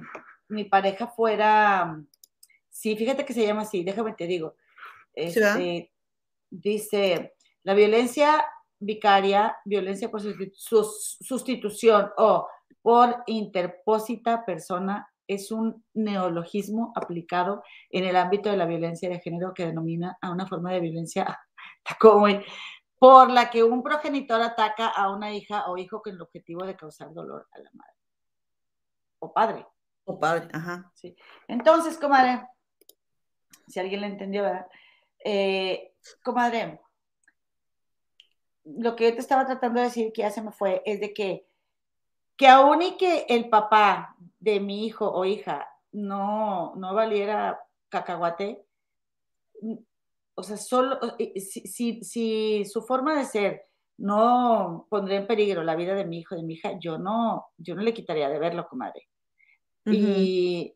mi pareja fuera, sí, fíjate que se llama así, déjame te digo, este, dice, la violencia vicaria, violencia por sustitución o por interpósita persona es un neologismo aplicado en el ámbito de la violencia de género que denomina a una forma de violencia como por la que un progenitor ataca a una hija o hijo con el objetivo de causar dolor a la madre. O padre. O padre, ajá. Sí. Entonces, comadre, si alguien le entendió, ¿verdad? Eh, comadre, lo que yo te estaba tratando de decir que ya se me fue es de que, que aún y que el papá de mi hijo o hija no, no valiera cacahuate, o sea, solo, si, si, su forma de ser no pondría en peligro la vida de mi hijo, de mi hija, yo no, yo no le quitaría de verlo, comadre. Y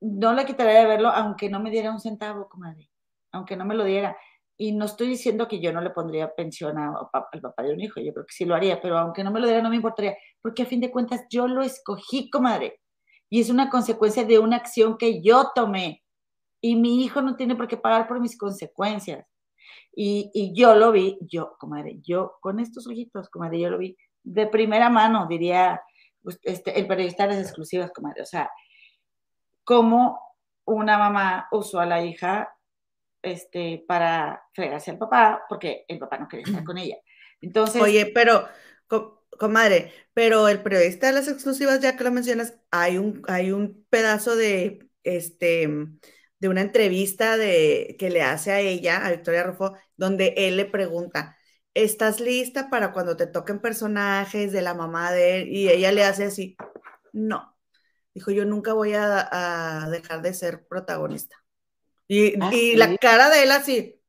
no le quitaría de verlo aunque no me diera un centavo, comadre, aunque no me lo diera. Y no estoy diciendo que yo no le pondría pensión al papá de un hijo, yo creo que sí lo haría, pero aunque no me lo diera no me importaría, porque a fin de cuentas yo lo escogí, comadre. Y es una consecuencia de una acción que yo tomé y mi hijo no tiene por qué pagar por mis consecuencias. Y, yo lo vi, yo, comadre, yo con estos ojitos, comadre, yo lo vi de primera mano, diría pues, este, el periodista de las exclusivas, comadre. O sea, cómo una mamá usó a la hija este, para fregarse al papá, porque el papá no quería estar con ella. Entonces. Oye, pero, comadre, pero el periodista de las exclusivas, ya que lo mencionas, hay un, hay un pedazo de este de una entrevista de, que le hace a ella, a Victoria Rufo, donde él le pregunta, ¿estás lista para cuando te toquen personajes de la mamá de él? Y ella le hace así, no, Dijo, yo nunca voy a, dejar de ser protagonista. Y, Ah, y sí. la cara de él así.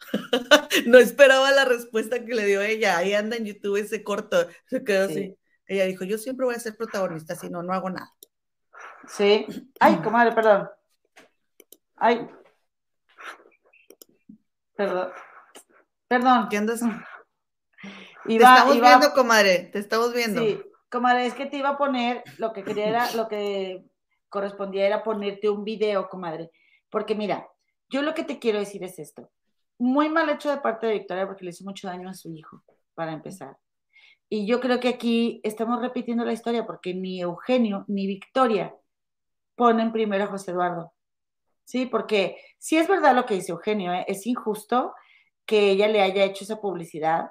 no esperaba la respuesta que le dio ella. Ahí anda en YouTube ese corto. Se quedó Sí. así. Ella dijo, yo siempre voy a ser protagonista, si no, no hago nada. Sí. Ay, comadre, perdón. Ay. Perdón. Perdón. ¿Qué andas? te estamos iba- viendo, comadre. Te estamos viendo. Sí, comadre, es que te iba a poner, lo que quería era, lo que correspondía era ponerte un video, comadre. Porque mira, yo lo que te quiero decir es esto. Muy mal hecho de parte de Victoria porque le hizo mucho daño a su hijo, para empezar. Y yo creo que aquí estamos repitiendo la historia porque ni Eugenio ni Victoria ponen primero a José Eduardo. Sí, porque sí es verdad lo que dice Eugenio, ¿eh? es injusto que ella le haya hecho esa publicidad,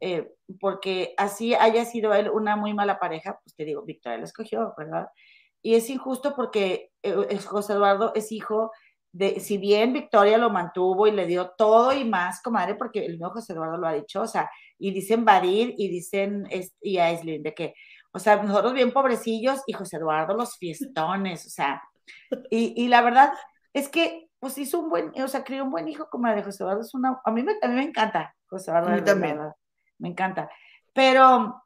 eh, porque así haya sido él una muy mala pareja, pues te digo, Victoria lo escogió, ¿verdad? Y es injusto porque eh, José Eduardo es hijo de, si bien Victoria lo mantuvo y le dio todo y más, comadre, porque el mismo José Eduardo lo ha dicho, o sea, y dicen Badir y dicen, es- y a de que, o sea, nosotros bien pobrecillos y José Eduardo los fiestones, o sea, y, y la verdad es que, pues hizo un buen, o sea, crió un buen hijo, comadre, José Eduardo es una, a mí me, a mí me encanta, José Eduardo. A mí la también. verdad, me encanta, pero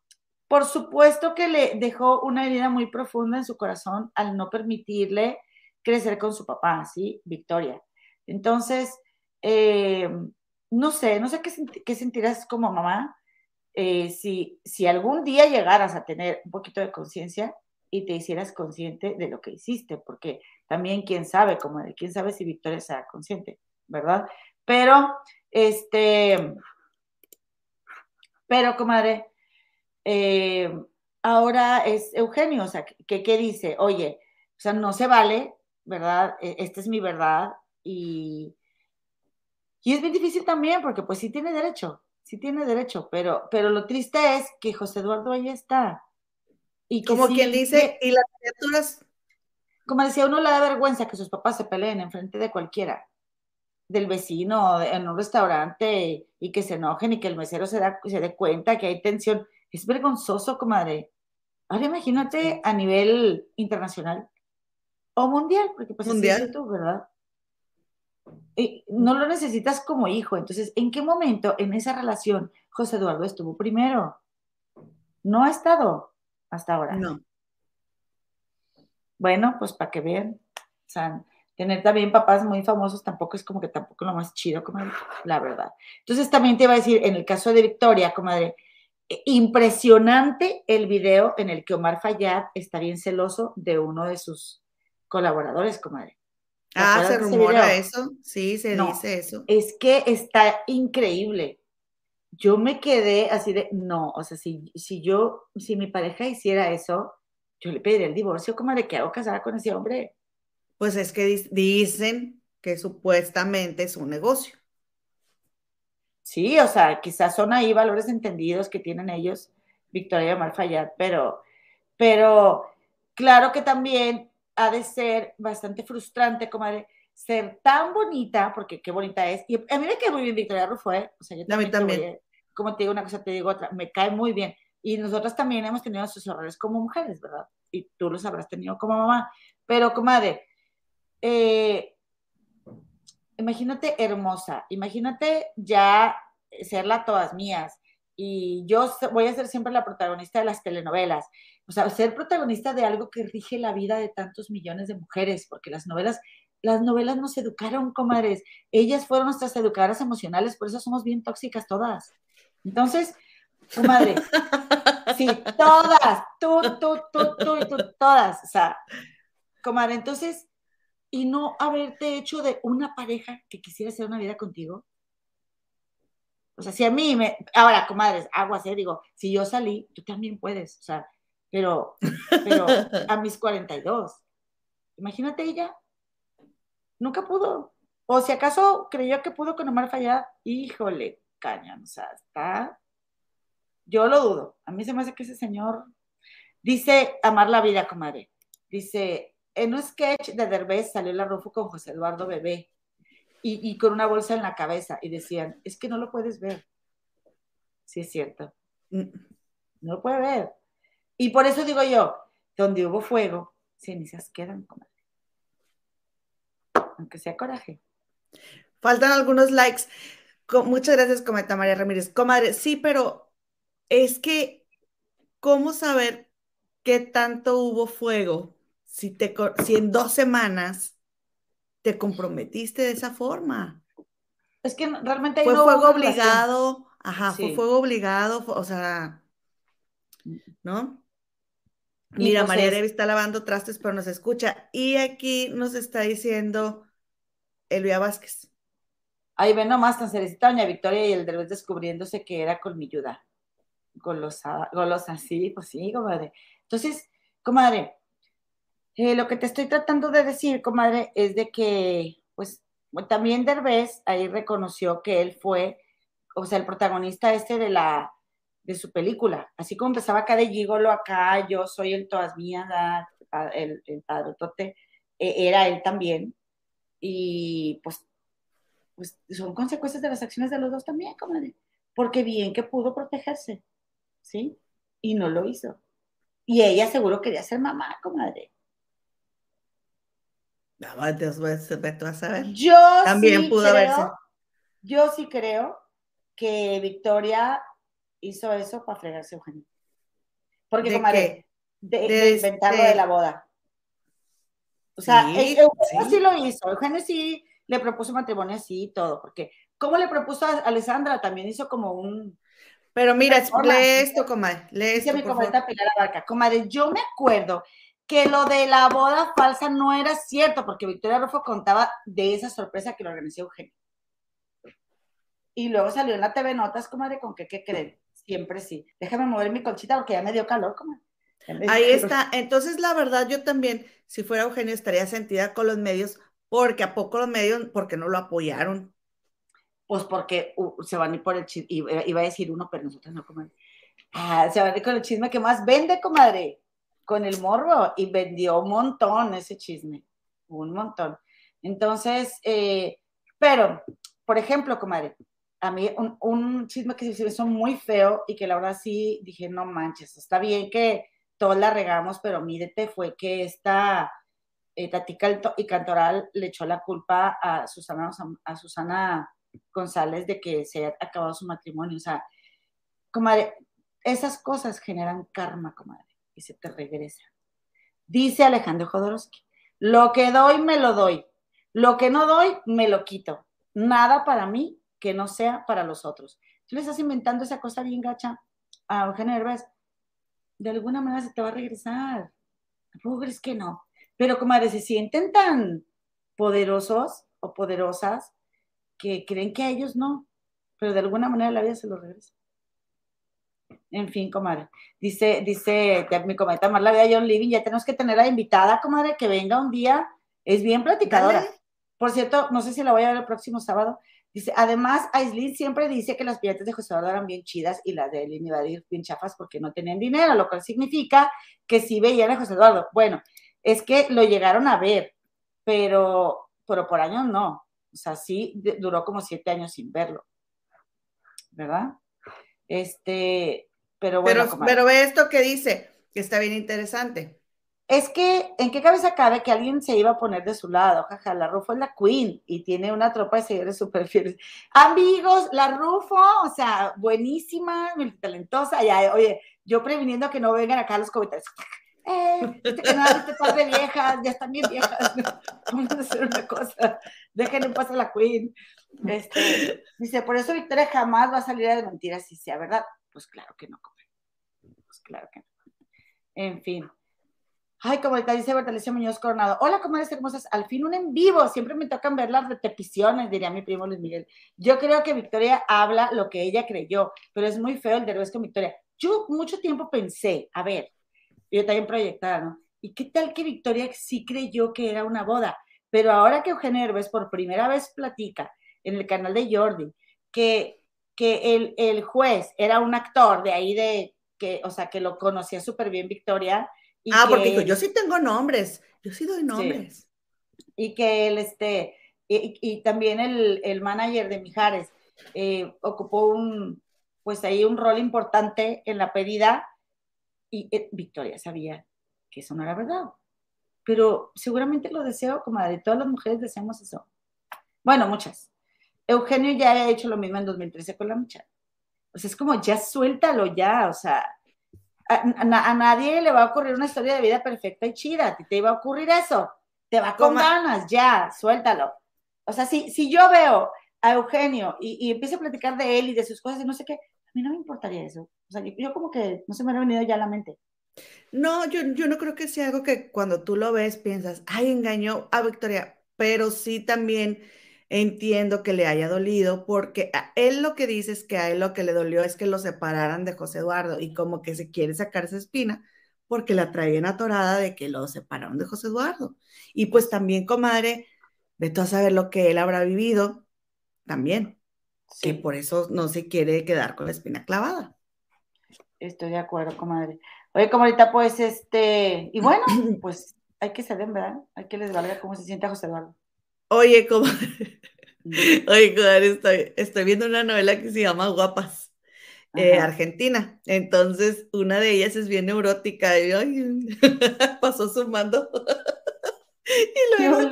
por supuesto que le dejó una herida muy profunda en su corazón al no permitirle crecer con su papá, ¿sí? Victoria. Entonces, eh, no sé, no sé qué, qué sentirás como mamá eh, si, si algún día llegaras a tener un poquito de conciencia y te hicieras consciente de lo que hiciste, porque también quién sabe, como de quién sabe si Victoria sea consciente, ¿verdad? Pero, este, pero, comadre, eh, ahora es Eugenio, o sea, que, que dice, oye, o sea, no se vale, ¿verdad? E- Esta es mi verdad y, y es bien difícil también porque pues sí tiene derecho, sí tiene derecho, pero, pero lo triste es que José Eduardo ahí está. Y Como sí- quien dice, y las criaturas, como decía, uno le da vergüenza que sus papás se peleen enfrente de cualquiera, del vecino, en un restaurante, y que se enojen y que el mesero se, da, se dé cuenta que hay tensión. Es vergonzoso, comadre. Ahora imagínate a nivel internacional o mundial, porque pues Mundial. es tú, ¿verdad? Y no lo necesitas como hijo. Entonces, ¿en qué momento en esa relación José Eduardo estuvo primero? No ha estado hasta ahora. no. Bueno, pues para que vean. O sea, tener también papás muy famosos tampoco es como que tampoco lo más chido, comadre, la verdad. Entonces también te iba a decir, en el caso de Victoria, comadre, eh, impresionante el video en el que Omar Fayad está bien celoso de uno de sus colaboradores, comadre. ¿Te Ah, se rumora eso. Sí, se No. dice eso. Es que está increíble. Yo me quedé así de, no, o sea, si, si yo, si mi pareja hiciera eso, yo le pediría el divorcio, comadre, ¿qué hago casada con ese hombre? Pues es que dicen que supuestamente es un negocio. Sí, o sea, quizás son ahí valores entendidos que tienen ellos, Victoria y Omar Fayad, pero, pero claro que también ha de ser bastante frustrante, comadre, ser tan bonita, porque qué bonita es. Y a mí me cae muy bien Victoria Rufo, ¿eh? O sea, yo voy también. a- como te digo una cosa, te digo otra, me cae muy bien. Y nosotras también hemos tenido sus errores como mujeres, ¿verdad? Y tú los habrás tenido como mamá. Pero, comadre, eh, imagínate hermosa, imagínate ya serla todas mías. Y yo voy a ser siempre la protagonista de las telenovelas. O sea, ser protagonista de algo que rige la vida de tantos millones de mujeres, porque las novelas, las novelas nos educaron, comadres. Ellas fueron nuestras educadoras emocionales, por eso somos bien tóxicas todas. Entonces, comadre, sí, todas, tú, tú, tú, tú todas. O sea, comadre, entonces, y no haberte hecho de una pareja que quisiera hacer una vida contigo. O sea, si a mí me. Ahora, comadres, aguas, ¿eh? Digo, si yo salí, tú también puedes. O sea, pero, pero a mis 42. Imagínate ella. Nunca pudo. O si acaso creyó que pudo con Omar Fayad, híjole, cañón. O sea, está. Yo lo dudo. A mí se me hace que ese señor dice amar la vida, comadre. Dice, en un sketch de Derbez salió la Rufo con José Eduardo Bebé y, y con una bolsa en la cabeza y decían, es que no lo puedes ver. Sí, es cierto. Mm, No lo puede ver. Y por eso digo yo, donde hubo fuego, cenizas quedan, comadre. Aunque sea coraje. Faltan algunos likes. Muchas gracias, comenta María Ramírez. Comadre, sí, pero es que, ¿cómo saber qué tanto hubo fuego si, te, si en dos semanas te comprometiste de esa forma? Es que realmente fue fuego obligado, ajá, fue fuego obligado, o sea, ¿no? Mira, pues María Revi está lavando trastes, pero nos escucha. Y aquí nos está diciendo Elvia Vázquez. Ahí ven nomás tan cerecita doña Victoria y el de descubriéndose que era colmilluda. Golosa, golosa, sí, pues sí, comadre. Entonces, comadre, eh, lo que te estoy tratando de decir, comadre, es de que, pues, también Derbez ahí reconoció que él fue, o sea, el protagonista este de la, de su película. Así como empezaba acá de Gigolo, acá yo soy el todas mías, el, el padrotote, e, era él también. Y pues, pues son consecuencias de las acciones de los dos también, comadre. Porque bien que pudo protegerse, ¿sí? Y no lo hizo. Y ella seguro quería ser mamá, comadre. No, Dios, a saber. Yo también pudo creo, Yo sí creo que Victoria hizo eso para fregarse a Eugenio. Porque, comadre, de, de, inventarlo de la boda. O sea, e, Eugenio sí. lo hizo. Eugenio sí le propuso matrimonio así y todo. Porque, ¿cómo le propuso a Alessandra? También hizo como un. Pero mira, lee esto, comadre. Lee esto, mi comadre Pilar Barca. Comadre, yo me acuerdo que lo de la boda falsa no era cierto, porque Victoria Rufo contaba de esa sorpresa que lo organizó Eugenio. Y luego salió en la TV Notas, comadre, con que, ¿qué creen? Siempre sí. Déjame mover mi colchita porque ya me dio calor, comadre. Ahí está. Entonces, la verdad, yo también, si fuera Eugenio, estaría sentida con los medios, porque a poco los medios, porque no lo apoyaron. Pues porque uh, se van a ir por el chisme, iba a decir uno, pero nosotros no, comadre. Ah, se van a ir con el chisme que más vende, comadre, con el morbo, y vendió un montón ese chisme, un montón. Entonces, eh, pero, por ejemplo, comadre, a mí un, chisme que se me hizo muy feo y que la verdad sí dije, no manches, está bien que todos la regamos, pero mídete, fue que esta eh, y Cantoral le echó la culpa a Susana, a Susana González de que se haya acabado su matrimonio. O sea, comadre, esas cosas generan karma, comadre, y se te regresa. Dice Alejandro Jodorowsky, lo que doy, me lo doy. Lo que no doy, me lo quito. Nada para mí que no sea para los otros. Tú le estás inventando esa cosa bien gacha a Eugenio Herbes, de alguna manera se te va a regresar. ¿Tampoco crees que no? Pero, comadre, se sienten tan poderosos o poderosas que creen que a ellos no, pero de alguna manera la vida se los regresa. En fin, comadre. Dice, dice mi cometa más la vida John Living, ya tenemos que tener a la invitada, comadre, que venga un día. Es bien platicadora. Por cierto, no sé si la voy a ver el próximo sábado. Dice, además, Aislinn siempre dice que las piletas de José Eduardo eran bien chidas y las de Elin iba a ir bien chafas porque no tenían dinero, lo cual significa que sí veían a José Eduardo. Bueno, es que lo llegaron a ver, pero, pero por años no. O sea, sí duró como siete años sin verlo. ¿Verdad? Este, pero bueno. Pero, pero ve esto que dice, que está bien interesante es que, ¿en qué cabeza cabe que alguien se iba a poner de su lado? Jaja, la Rufo es la queen y tiene una tropa de seguidores súper fieles. Amigos, la Rufo, o sea, buenísima, talentosa. Oye, yo previniendo que no vengan acá los comentarios. Eh, este canal, este par de viejas, ya están bien viejas. Vamos a hacer una cosa. Déjenme pasar a la queen. Este, dice, por eso Victoria jamás va a salir a desmentir así sea, ¿verdad? Pues claro que no, Pues claro que no. En fin. Ay, como dice Bertalicia Muñoz Coronado. Hola, comadres hermosas. Al fin un en vivo. Siempre me tocan ver las repeticiones, diría mi primo Luis Miguel. Yo creo que Victoria habla lo que ella creyó, pero es muy feo el de con Victoria. Yo mucho tiempo pensé, a ver, yo también proyectada, ¿no? ¿Y qué tal que Victoria sí creyó que era una boda? Pero ahora que Eugenio Herbes por primera vez platica en el canal de Jordi que, que el, el juez era un actor de ahí de, que, o sea, que lo conocía súper bien Victoria, ah, porque yo sí tengo nombres, yo sí doy nombres. Y que él, este, y, también el, manager de Mijares eh, ocupó un, pues ahí un rol importante en la pedida y eh, Victoria sabía que eso no era verdad. pero seguramente lo deseo, comadre, todas las mujeres deseamos eso. Bueno, muchas. Eugenio ya ha hecho lo mismo en 2013 con la muchacha. O sea, es como, ya suéltalo ya, o sea, a, nadie le va a ocurrir una historia de vida perfecta y chida, a ti te iba a ocurrir eso, te va con ganas, ya, suéltalo. O sea, si, si yo veo a Eugenio y, y empiezo a platicar de él y de sus cosas y no sé qué, a mí no me importaría eso. O sea, yo, como que no se me ha venido ya a la mente. No, yo, yo no creo que sea algo que cuando tú lo ves piensas, ay, engañó a Victoria, pero sí también entiendo que le haya dolido, porque a él lo que dice es que a él lo que le dolió es que lo separaran de José Eduardo y como que se quiere sacar esa espina porque la traían atorada de que lo separaron de José Eduardo. Y pues también, comadre, de todo saber lo que él habrá vivido, también, que por eso no se quiere quedar con la espina clavada. Estoy de acuerdo, comadre. Oye, comadita, pues, este, y bueno, pues hay que ceder, ¿verdad? Hay que les valga cómo se siente a José Eduardo. Oye, como, oye, estoy, estoy viendo una novela que se llama Guapas, eh, Argentina. Entonces, una de ellas es bien neurótica y pasó sumando. y luego,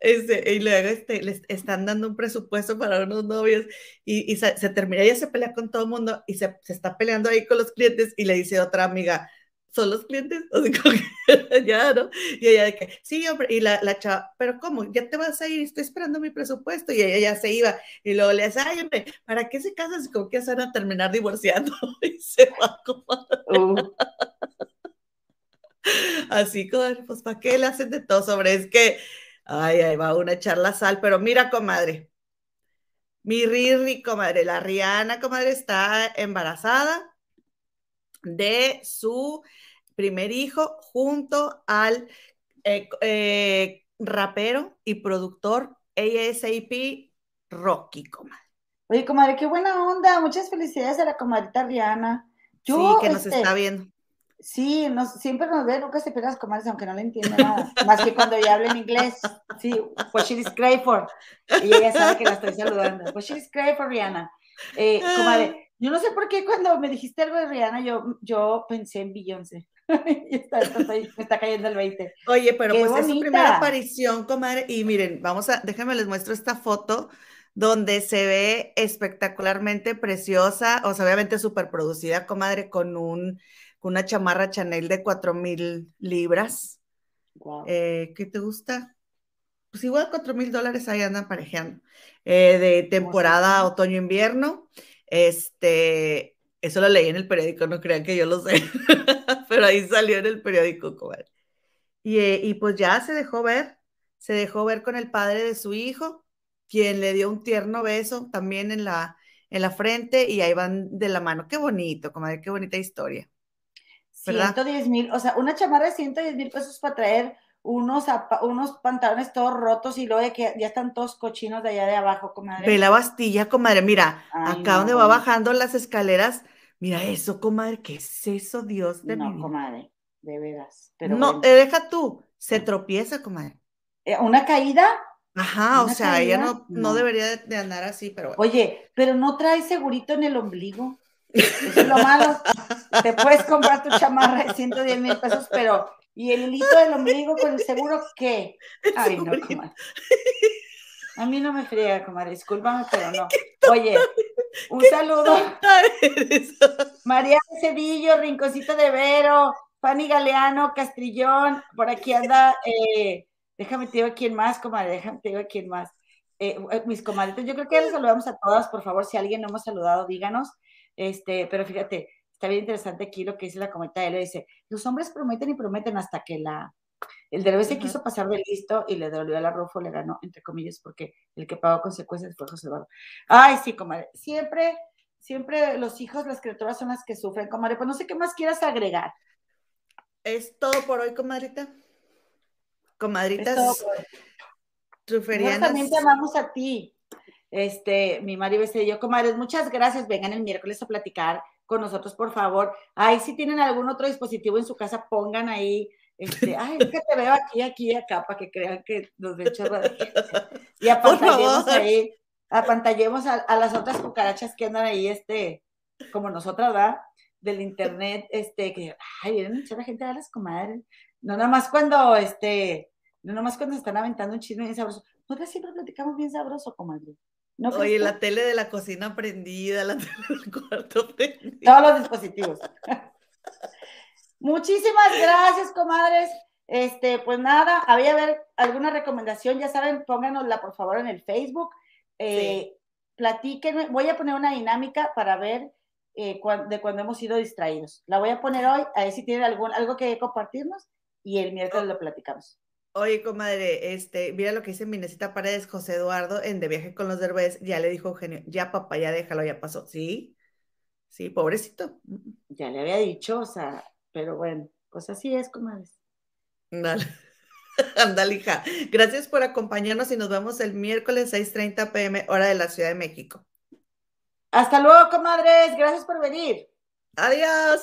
este, y luego este, les están dando un presupuesto para unos novios y, se, termina, ella se pelea con todo el mundo y se, se, está peleando ahí con los clientes y le dice otra amiga, son los clientes, como que, ya, ¿no? Y ella de que, sí, hombre, y la, la chava, pero ¿cómo? Ya te vas a ir, estoy esperando mi presupuesto, y ella ya se iba, y luego le dice, ay, hombre, ¿para qué se casan si como que se van a terminar divorciando? Y se va como... Uh. Así, comadre, pues ¿para qué le hacen de todo sobre? Es que, ay, ahí va una charla sal, pero mira, comadre, mi Riri, comadre, la Rihanna, comadre, está embarazada de su primer hijo junto al eh, eh, rapero y productor ASAP Rocky, comadre. Oye, comadre, qué buena onda. Muchas felicidades a la comadrita Rihanna. sí, que nos este, está viendo. Sí, siempre nos ve, nunca se pega las comadres, aunque no le entiende nada. más que cuando ella habla en inglés. Sí, pues she is great for. Y ella sabe que la estoy saludando. Pues she is great for Rihanna. Eh, comadre, yo no sé por qué cuando me dijiste algo de Rihanna, yo, yo pensé en Beyoncé. y está, me está cayendo el 20. Oye, pero pues es su primera aparición, comadre. Y miren, vamos a, déjenme les muestro esta foto donde se ve espectacularmente preciosa, o sea, obviamente súper producida, comadre, con un, una chamarra Chanel de 4 mil libras. Eh, ¿Qué te gusta? Pues igual 4 mil dólares ahí andan parejeando. Eh, de temporada otoño-invierno. Este, eso lo leí en el periódico, no crean que yo lo sé, pero ahí salió en el periódico. Y, eh, y pues ya se dejó ver, se dejó ver con el padre de su hijo, quien le dio un tierno beso también en la, en la frente y ahí van de la mano. Qué bonito, comadre, qué bonita historia. 110 mil, o sea, una chamarra de 110 mil pesos para traer unos, unos pantalones todos rotos y luego de que ya están todos cochinos de allá de abajo, comadre. Ve la Bastilla, comadre, mira, acá donde va bajando las escaleras, mira eso, comadre, ¿qué es eso, Dios de no, comadre, de veras. Pero no, eh, deja tú, se tropieza, comadre. Eh, ¿Una caída? Ajá, o sea, ella no, no, debería de, andar así, pero Oye, pero no trae segurito en el ombligo. Eso es lo malo. Te puedes comprar tu chamarra de 110 mil pesos, pero ¿Y el hilito del ombligo con el seguro qué? Ay, no, comadre. A mí no me friega, comadre, discúlpame, pero no. Oye, un saludo. María Cedillo, Rinconcito de Vero, Fanny Galeano, Castrillón, por aquí anda, eh, déjame te digo quién más, comadre, déjame te digo quién más. Eh, eh, mis comadritas, yo creo que ya les saludamos a todas, por favor, si alguien no hemos saludado, díganos. Este, pero fíjate, está bien interesante aquí lo que dice la comenta él, dice, los hombres prometen y prometen hasta que la, el de se quiso pasar de listo y le dolió a la Rufo, le ganó, entre comillas, porque el que pagó consecuencias fue José Eduardo. Ay, sí, comadre, siempre, siempre los hijos, las criaturas son las que sufren, comadre, pues no sé qué más quieras agregar. Es todo por hoy, comadrita. Comadritas. Nosotros también te amamos a ti. Este, mi Mari y yo, comadres, muchas gracias. Vengan el miércoles a platicar con nosotros, por favor. Ahí si tienen algún otro dispositivo en su casa, pongan ahí, este, ay, es que te veo aquí, aquí, acá, para que crean que nos ven chorro Y apantallemos ahí, apantallemos a, a, las otras cucarachas que andan ahí, este, como nosotras, ¿verdad? Del internet, este, que, ay, vienen mucha gente a las comadres. No nada más cuando, este, no nada más cuando están aventando un chisme bien sabroso. Nosotros siempre platicamos bien sabroso, comadre. ¿No Oye, la tele de la cocina prendida, la tele del cuarto prendida. Todos los dispositivos. Muchísimas gracias, comadres. Este, pues nada, había ver alguna recomendación, ya saben, pónganosla por favor en el Facebook. Eh, Platíquenme, voy a poner una dinámica para ver eh, de cuando hemos sido distraídos. La voy a poner hoy, a ver si tienen algún, algo que compartirnos y el miércoles lo platicamos. Oye, comadre, este, mira lo que dice Minecita Paredes, José Eduardo, en De Viaje con los Derbez, ya le dijo Eugenio, ya papá, ya déjalo, ya pasó. Sí, sí, pobrecito. Ya le había dicho, o sea, pero bueno, pues así es, comadres. Dale. Andalija. Gracias por acompañarnos y nos vemos el miércoles 6:30 pm, hora de la Ciudad de México. Hasta luego, comadres. Gracias por venir. Adiós.